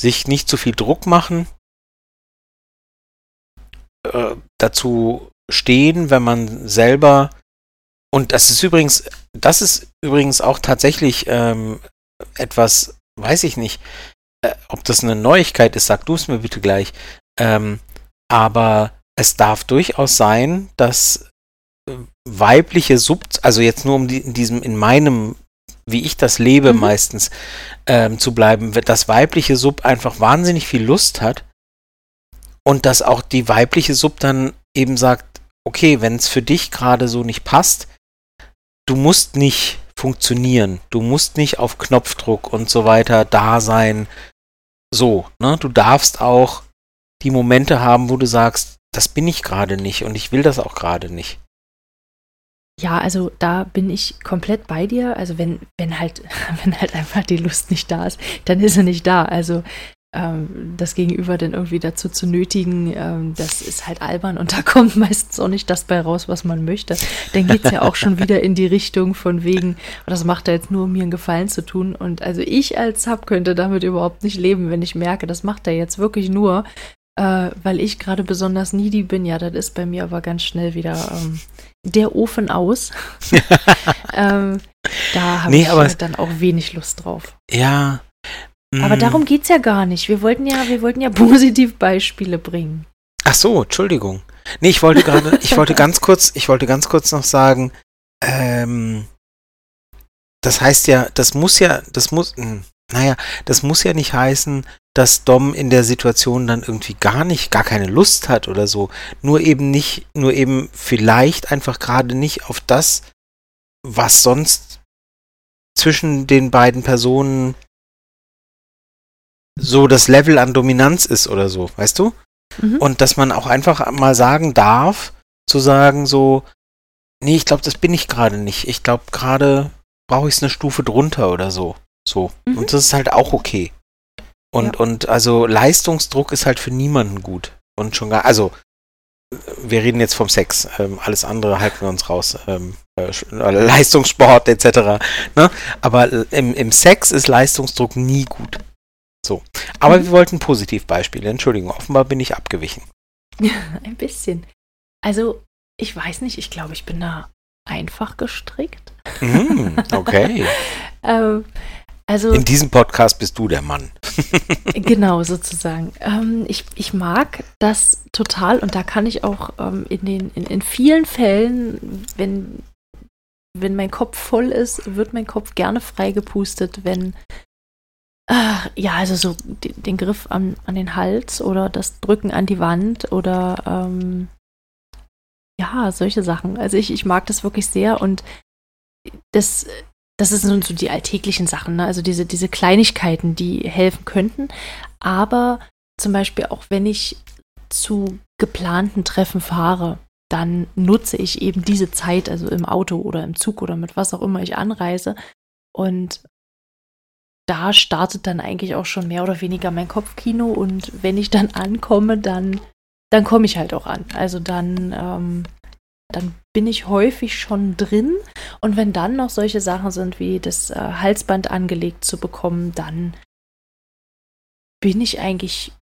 Sich nicht zu viel Druck machen, äh, dazu stehen, wenn man selber und das ist übrigens, das ist übrigens auch tatsächlich ähm, etwas, weiß ich nicht, äh, ob das eine Neuigkeit ist, sag du es mir bitte gleich. Ähm, aber es darf durchaus sein, dass äh, weibliche Sub, also jetzt nur um die, in diesem, in meinem, wie ich das lebe mhm. meistens, ähm, zu bleiben, dass weibliche Sub einfach wahnsinnig viel Lust hat und dass auch die weibliche Sub dann eben sagt, okay, wenn es für dich gerade so nicht passt, du musst nicht funktionieren, du musst nicht auf Knopfdruck und so weiter da sein. So, ne? Du darfst auch die Momente haben, wo du sagst, das bin ich gerade nicht und ich will das auch gerade nicht. Ja, also da bin ich komplett bei dir. Also wenn, wenn halt, wenn halt einfach die Lust nicht da ist, dann ist sie nicht da. Also ähm, das Gegenüber dann irgendwie dazu zu nötigen, ähm, das ist halt albern und da kommt meistens auch nicht das bei raus, was man möchte. Dann geht es ja auch schon wieder in die Richtung von wegen, oh, das macht er jetzt nur, um mir einen Gefallen zu tun. Und also ich als Sub könnte damit überhaupt nicht leben, wenn ich merke, das macht er jetzt wirklich nur, äh, weil ich gerade besonders needy bin. Ja, das ist bei mir aber ganz schnell wieder ähm, der Ofen aus. ähm, da habe nee, ich dann auch wenig Lust drauf. Ja, aber mm. darum geht es ja gar nicht. Wir wollten ja, wir wollten ja positiv Beispiele bringen. Ach so, Entschuldigung. Nee, ich wollte gerade, ich wollte ganz kurz, ich wollte ganz kurz noch sagen, ähm, das heißt ja, das muss ja, das muss, hm, naja, das muss ja nicht heißen, dass Dom in der Situation dann irgendwie gar nicht, gar keine Lust hat oder so. Nur eben nicht, nur eben vielleicht einfach gerade nicht auf das, was sonst zwischen den beiden Personen so das Level an Dominanz ist oder so, weißt du? Mhm. Und dass man auch einfach mal sagen darf, zu sagen so, nee, ich glaube, das bin ich gerade nicht. Ich glaube, gerade brauche ich es eine Stufe drunter oder so. So. Mhm. Und das ist halt auch okay. Und, ja. und also Leistungsdruck ist halt für niemanden gut. Und schon gar, also wir reden jetzt vom Sex. Ähm, alles andere halten wir uns raus. Ähm, äh, Leistungssport etc. Ne? Aber im, im Sex ist Leistungsdruck nie gut. So. Aber mhm. wir wollten Positivbeispiele. Entschuldigung, offenbar bin ich abgewichen. Ein bisschen. Also, ich weiß nicht, ich glaube, ich bin da einfach gestrickt. Mm, okay. ähm, Also, In diesem Podcast bist du der Mann. genau, sozusagen. Ähm, ich, ich mag das total und da kann ich auch ähm, in, den, in, in vielen Fällen, wenn, wenn mein Kopf voll ist, wird mein Kopf gerne freigepustet, wenn ja, also so den Griff an, an den Hals oder das Drücken an die Wand oder ähm, ja, solche Sachen. Also ich, ich mag das wirklich sehr und das, das sind so die alltäglichen Sachen, ne? also diese, diese Kleinigkeiten, die helfen könnten. Aber zum Beispiel auch wenn ich zu geplanten Treffen fahre, dann nutze ich eben diese Zeit, also im Auto oder im Zug oder mit was auch immer ich anreise und da startet dann eigentlich auch schon mehr oder weniger mein Kopfkino und wenn ich dann ankomme, dann, dann komme ich halt auch an. Also dann, ähm, dann bin ich häufig schon drin und wenn dann noch solche Sachen sind wie das äh, Halsband angelegt zu bekommen, dann bin ich eigentlich,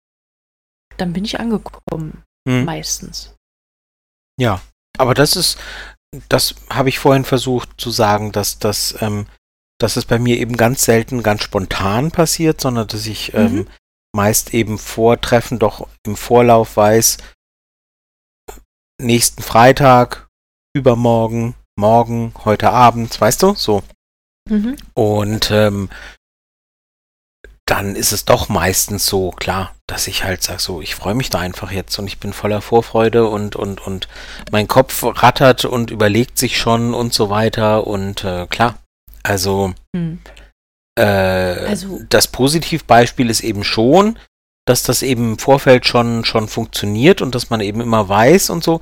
dann bin ich angekommen, Hm. meistens. Ja, aber das ist, das habe ich vorhin versucht zu sagen, dass das, ähm, dass es bei mir eben ganz selten ganz spontan passiert, sondern dass ich ähm, Mhm. meist eben vor Treffen doch im Vorlauf weiß, nächsten Freitag, übermorgen, morgen, heute Abend, weißt du, so. Mhm. Und ähm, dann ist es doch meistens so, klar, dass ich halt sage, so, ich freue mich da einfach jetzt und ich bin voller Vorfreude und, und, und mein Kopf rattert und überlegt sich schon und so weiter. Und äh, klar, also, Hm. äh, Also- das Positivbeispiel ist eben schon, dass das eben im Vorfeld schon, schon funktioniert und dass man eben immer weiß und so.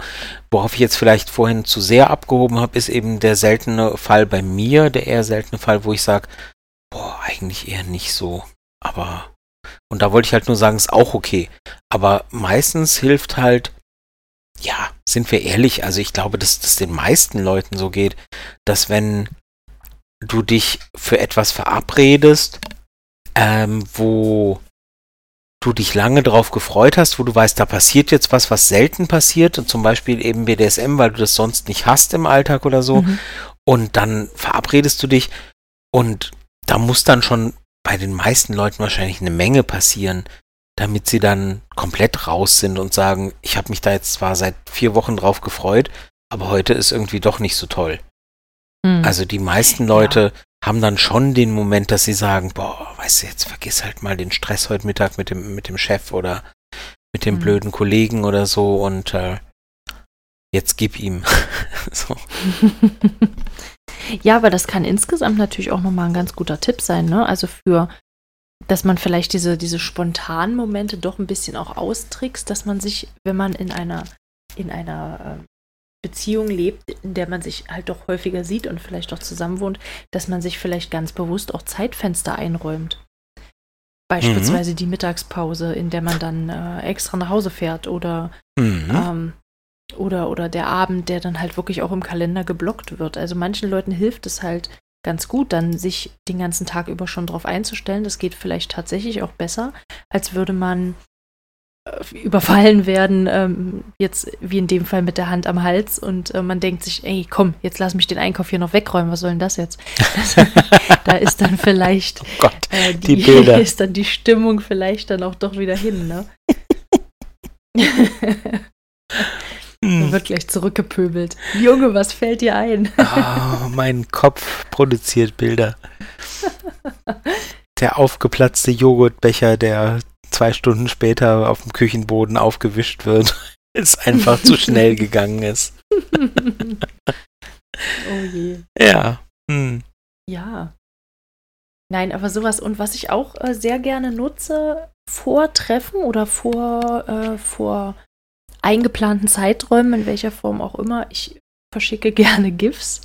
Worauf ich jetzt vielleicht vorhin zu sehr abgehoben habe, ist eben der seltene Fall bei mir, der eher seltene Fall, wo ich sage, boah, eigentlich eher nicht so. Aber, und da wollte ich halt nur sagen, ist auch okay. Aber meistens hilft halt, ja, sind wir ehrlich, also ich glaube, dass das den meisten Leuten so geht, dass wenn du dich für etwas verabredest, ähm, wo du dich lange drauf gefreut hast, wo du weißt, da passiert jetzt was, was selten passiert, und zum Beispiel eben BDSM, weil du das sonst nicht hast im Alltag oder so, Mhm. und dann verabredest du dich und da muss dann schon bei den meisten Leuten wahrscheinlich eine Menge passieren, damit sie dann komplett raus sind und sagen, ich habe mich da jetzt zwar seit vier Wochen drauf gefreut, aber heute ist irgendwie doch nicht so toll. Hm. Also die meisten Leute haben dann schon den Moment, dass sie sagen, boah, weißt du, jetzt vergiss halt mal den Stress heute Mittag mit dem, mit dem Chef oder mit dem Mhm. blöden Kollegen oder so und äh, jetzt gib ihm. so. ja, aber das kann insgesamt natürlich auch nochmal ein ganz guter Tipp sein, ne? Also für, dass man vielleicht diese, diese spontanen Momente doch ein bisschen auch austrickst, dass man sich, wenn man in einer, in einer ähm, Beziehung lebt, in der man sich halt doch häufiger sieht und vielleicht auch zusammen wohnt, dass man sich vielleicht ganz bewusst auch Zeitfenster einräumt. Beispielsweise die Mittagspause, in der man dann äh, extra nach Hause fährt oder Mhm. ähm, oder, oder der Abend, der dann halt wirklich auch im Kalender geblockt wird. Also manchen Leuten hilft es halt ganz gut, dann sich den ganzen Tag über schon drauf einzustellen. Das geht vielleicht tatsächlich auch besser, als würde man überfallen werden, ähm, jetzt wie in dem Fall mit der Hand am Hals und äh, man denkt sich, ey, komm, jetzt lass mich den Einkauf hier noch wegräumen, was soll denn das jetzt? Da ist dann vielleicht oh Gott. äh, Die die, Bilder. ist dann die Stimmung vielleicht dann auch doch wieder hin, ne? Hm. wird gleich zurückgepöbelt. Junge, was fällt dir ein? Ah, mein Kopf produziert Bilder. Der aufgeplatzte Joghurtbecher, der zwei Stunden später auf dem Küchenboden aufgewischt wird, es einfach zu schnell gegangen ist. oh je. Ja. Hm. Ja. Nein, aber sowas. Und was ich auch äh, sehr gerne nutze, vor Treffen oder vor, äh, vor eingeplanten Zeiträumen, in welcher Form auch immer, ich verschicke gerne GIFs.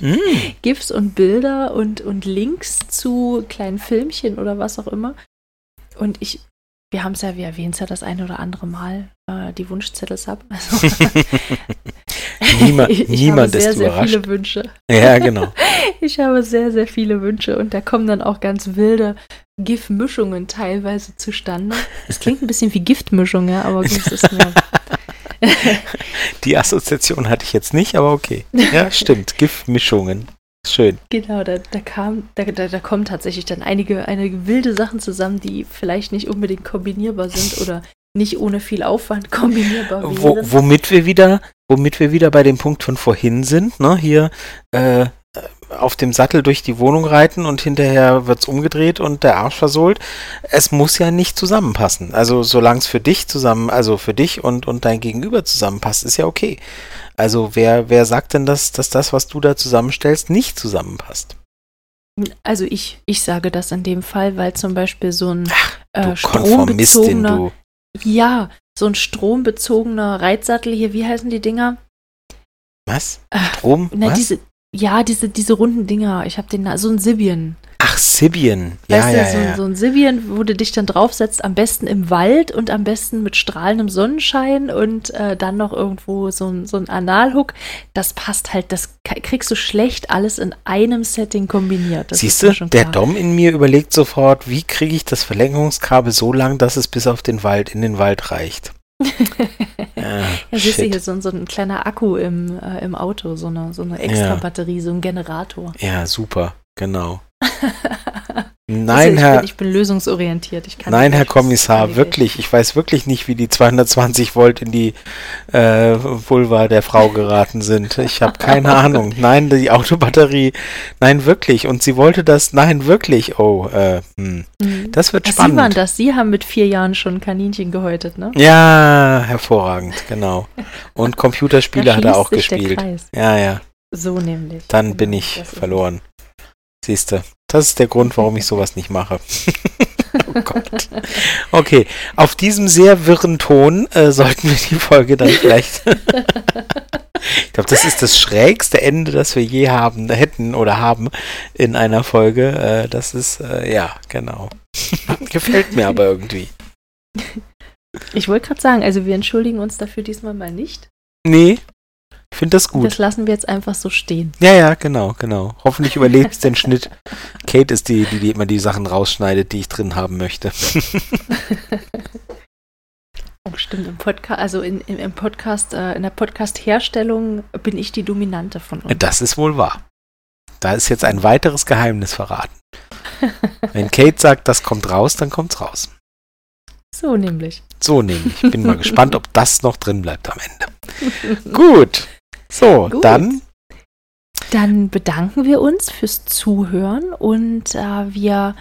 Hm. GIFs und Bilder und, und Links zu kleinen Filmchen oder was auch immer. Und ich, wir haben es ja, wir erwähnen es ja das eine oder andere Mal, äh, die Wunschzettels ab. Also, Niemand, ich, ich niemand habe sehr, ist sehr überrascht. viele Wünsche. Ja, genau. Ich habe sehr, sehr viele Wünsche und da kommen dann auch ganz wilde GIF-Mischungen teilweise zustande. Es klingt ein bisschen wie Giftmischung, ja, aber gut, es ist mir. Die Assoziation hatte ich jetzt nicht, aber okay. Ja, stimmt. Giftmischungen. Schön. Genau, da, da kam, da, da, da kommen tatsächlich dann einige, einige wilde Sachen zusammen, die vielleicht nicht unbedingt kombinierbar sind oder nicht ohne viel Aufwand kombinierbar wären. Wo, womit wir wieder, womit wir wieder bei dem Punkt von vorhin sind, ne? Hier äh, auf dem Sattel durch die Wohnung reiten und hinterher wird's umgedreht und der Arsch versohlt. Es muss ja nicht zusammenpassen. Also solange es für dich zusammen, also für dich und, und dein Gegenüber zusammenpasst, ist ja okay. Also wer, wer sagt denn, dass, dass das, was du da zusammenstellst, nicht zusammenpasst? Also ich, ich sage das in dem Fall, weil zum Beispiel so ein Du äh, Konformistin, strombezogener, du. ja, so ein strombezogener Reitsattel hier, wie heißen die Dinger? Was? Äh, Strom? Na, was? diese, ja, diese, diese runden Dinger. Ich habe den, so ein Sibian. Ach, Sibian. Ja, weißt ja, du, so, ja. so ein Sibian, wo du dich dann draufsetzt, am besten im Wald und am besten mit strahlendem Sonnenschein und äh, dann noch irgendwo so ein, so ein Analhook. Das passt halt, das kriegst du schlecht alles in einem Setting kombiniert. Das Siehst du, der. Dom in mir überlegt sofort, wie kriege ich das Verlängerungskabel so lang, dass es bis auf den Wald, in den Wald reicht. Ja, Ja, siehst du hier so, ein- so ein kleiner Akku im, äh, im Auto, so eine, so eine extra Ja. Batterie, so ein Generator. ja, super, genau. Also Nein, ich, Herr, bin, ich bin lösungsorientiert. Ich kann nein, Herr Kommissar, wirklich. Ich weiß wirklich nicht, wie die 220 Volt in die äh, Vulva der Frau geraten sind. Ich habe keine Ahnung. Nein, die Autobatterie. Nein, wirklich. Und sie wollte das. Nein, wirklich. Oh, äh, hm. Mhm. das wird Ach, Sie waren spannend. das. Sie haben mit vier Jahren schon Kaninchen gehäutet, ne? Ja, hervorragend, genau. Und Computerspiele hat er auch gespielt. Ja, ja. So nämlich. Dann Genau, bin ich verloren. Siehste, das ist der Grund, warum ich sowas nicht mache. oh Gott. Okay, auf diesem sehr wirren Ton äh, sollten wir die Folge dann vielleicht. ich glaube, das ist das schrägste Ende, das wir je haben, hätten oder haben in einer Folge. Äh, das ist, äh, ja, genau. Gefällt mir aber irgendwie. Ich wollte gerade sagen, also wir entschuldigen uns dafür diesmal mal nicht. Nee, ich finde das gut. Das lassen wir jetzt einfach so stehen. Ja, ja, genau, genau. Hoffentlich überlebst den Schnitt. Kate ist die, die, die immer die Sachen rausschneidet, die ich drin haben möchte. Oh, stimmt, im Podcast, also in, im, im Podcast, äh, in der Podcast-Herstellung bin ich die Dominante von uns. Das ist wohl wahr. Da ist jetzt ein weiteres Geheimnis verraten. Wenn Kate sagt, das kommt raus, dann kommt's raus. So nämlich. So nämlich. Ich bin mal gespannt, ob das noch drin bleibt am Ende. Gut. So, Gut. dann Dann bedanken wir uns fürs Zuhören und äh, wir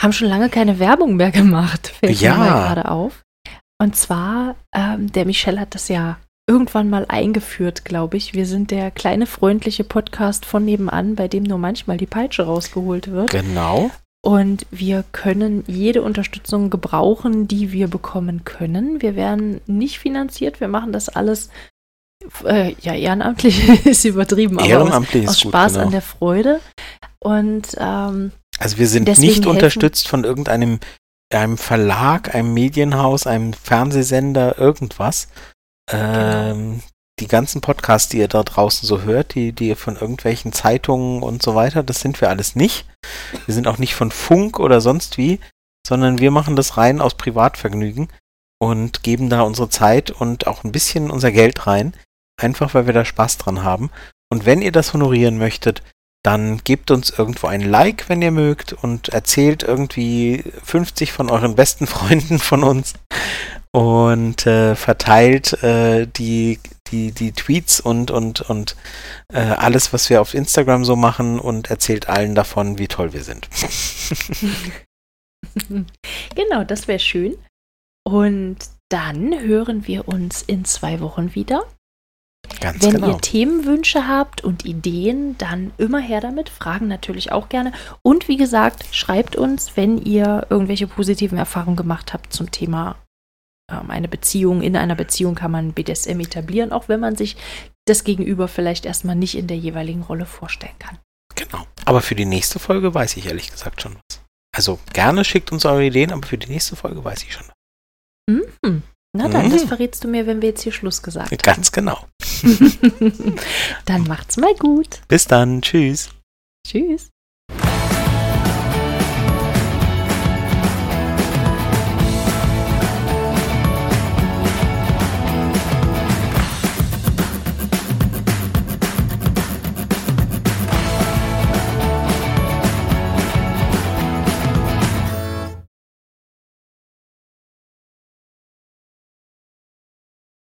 haben schon lange keine Werbung mehr gemacht, fällt Ja. mir gerade auf. Und zwar, ähm, der Michel hat das ja irgendwann mal eingeführt, glaube ich. Wir sind der kleine freundliche Podcast von nebenan, bei dem nur manchmal die Peitsche rausgeholt wird. genau. Und wir können jede Unterstützung gebrauchen, die wir bekommen können. Wir werden nicht finanziert, wir machen das alles, äh, ja, ehrenamtlich ist übertrieben, aber aus, Ehrenamtlich aus ist gut. Spaß Genau. an der Freude. Und ähm, Also wir sind nicht helfen- unterstützt von irgendeinem einem Verlag, einem Medienhaus, einem Fernsehsender, irgendwas. Ähm, Die ganzen Podcasts, die ihr da draußen so hört, die, die ihr von irgendwelchen Zeitungen und so weiter, das sind wir alles nicht. Wir sind auch nicht von Funk oder sonst wie, sondern wir machen das rein aus Privatvergnügen und geben da unsere Zeit und auch ein bisschen unser Geld rein, einfach weil wir da Spaß dran haben. Und wenn ihr das honorieren möchtet, dann gebt uns irgendwo ein Like, wenn ihr mögt, und erzählt irgendwie 50 von euren besten Freunden von uns und äh, verteilt äh, die, die, die Tweets und, und, und äh, alles, was wir auf Instagram so machen und erzählt allen davon, wie toll wir sind. genau, das wäre schön. Und dann hören wir uns in zwei Wochen wieder. Ganz Wenn genau. ihr Themenwünsche habt und Ideen, dann immer her damit. Fragen natürlich auch gerne. Und wie gesagt, schreibt uns, wenn ihr irgendwelche positiven Erfahrungen gemacht habt zum Thema ähm, eine Beziehung. In einer Beziehung kann man BDSM etablieren, auch wenn man sich das Gegenüber vielleicht erstmal nicht in der jeweiligen Rolle vorstellen kann. Genau. Aber für die nächste Folge weiß ich ehrlich gesagt schon was. Also gerne schickt uns eure Ideen, aber für die nächste Folge weiß ich schon was. Mhm. Na dann, Mhm. das verrätst du mir, wenn wir jetzt hier Schluss gesagt haben. Ganz genau. dann macht's mal gut. Bis dann. Tschüss. Tschüss.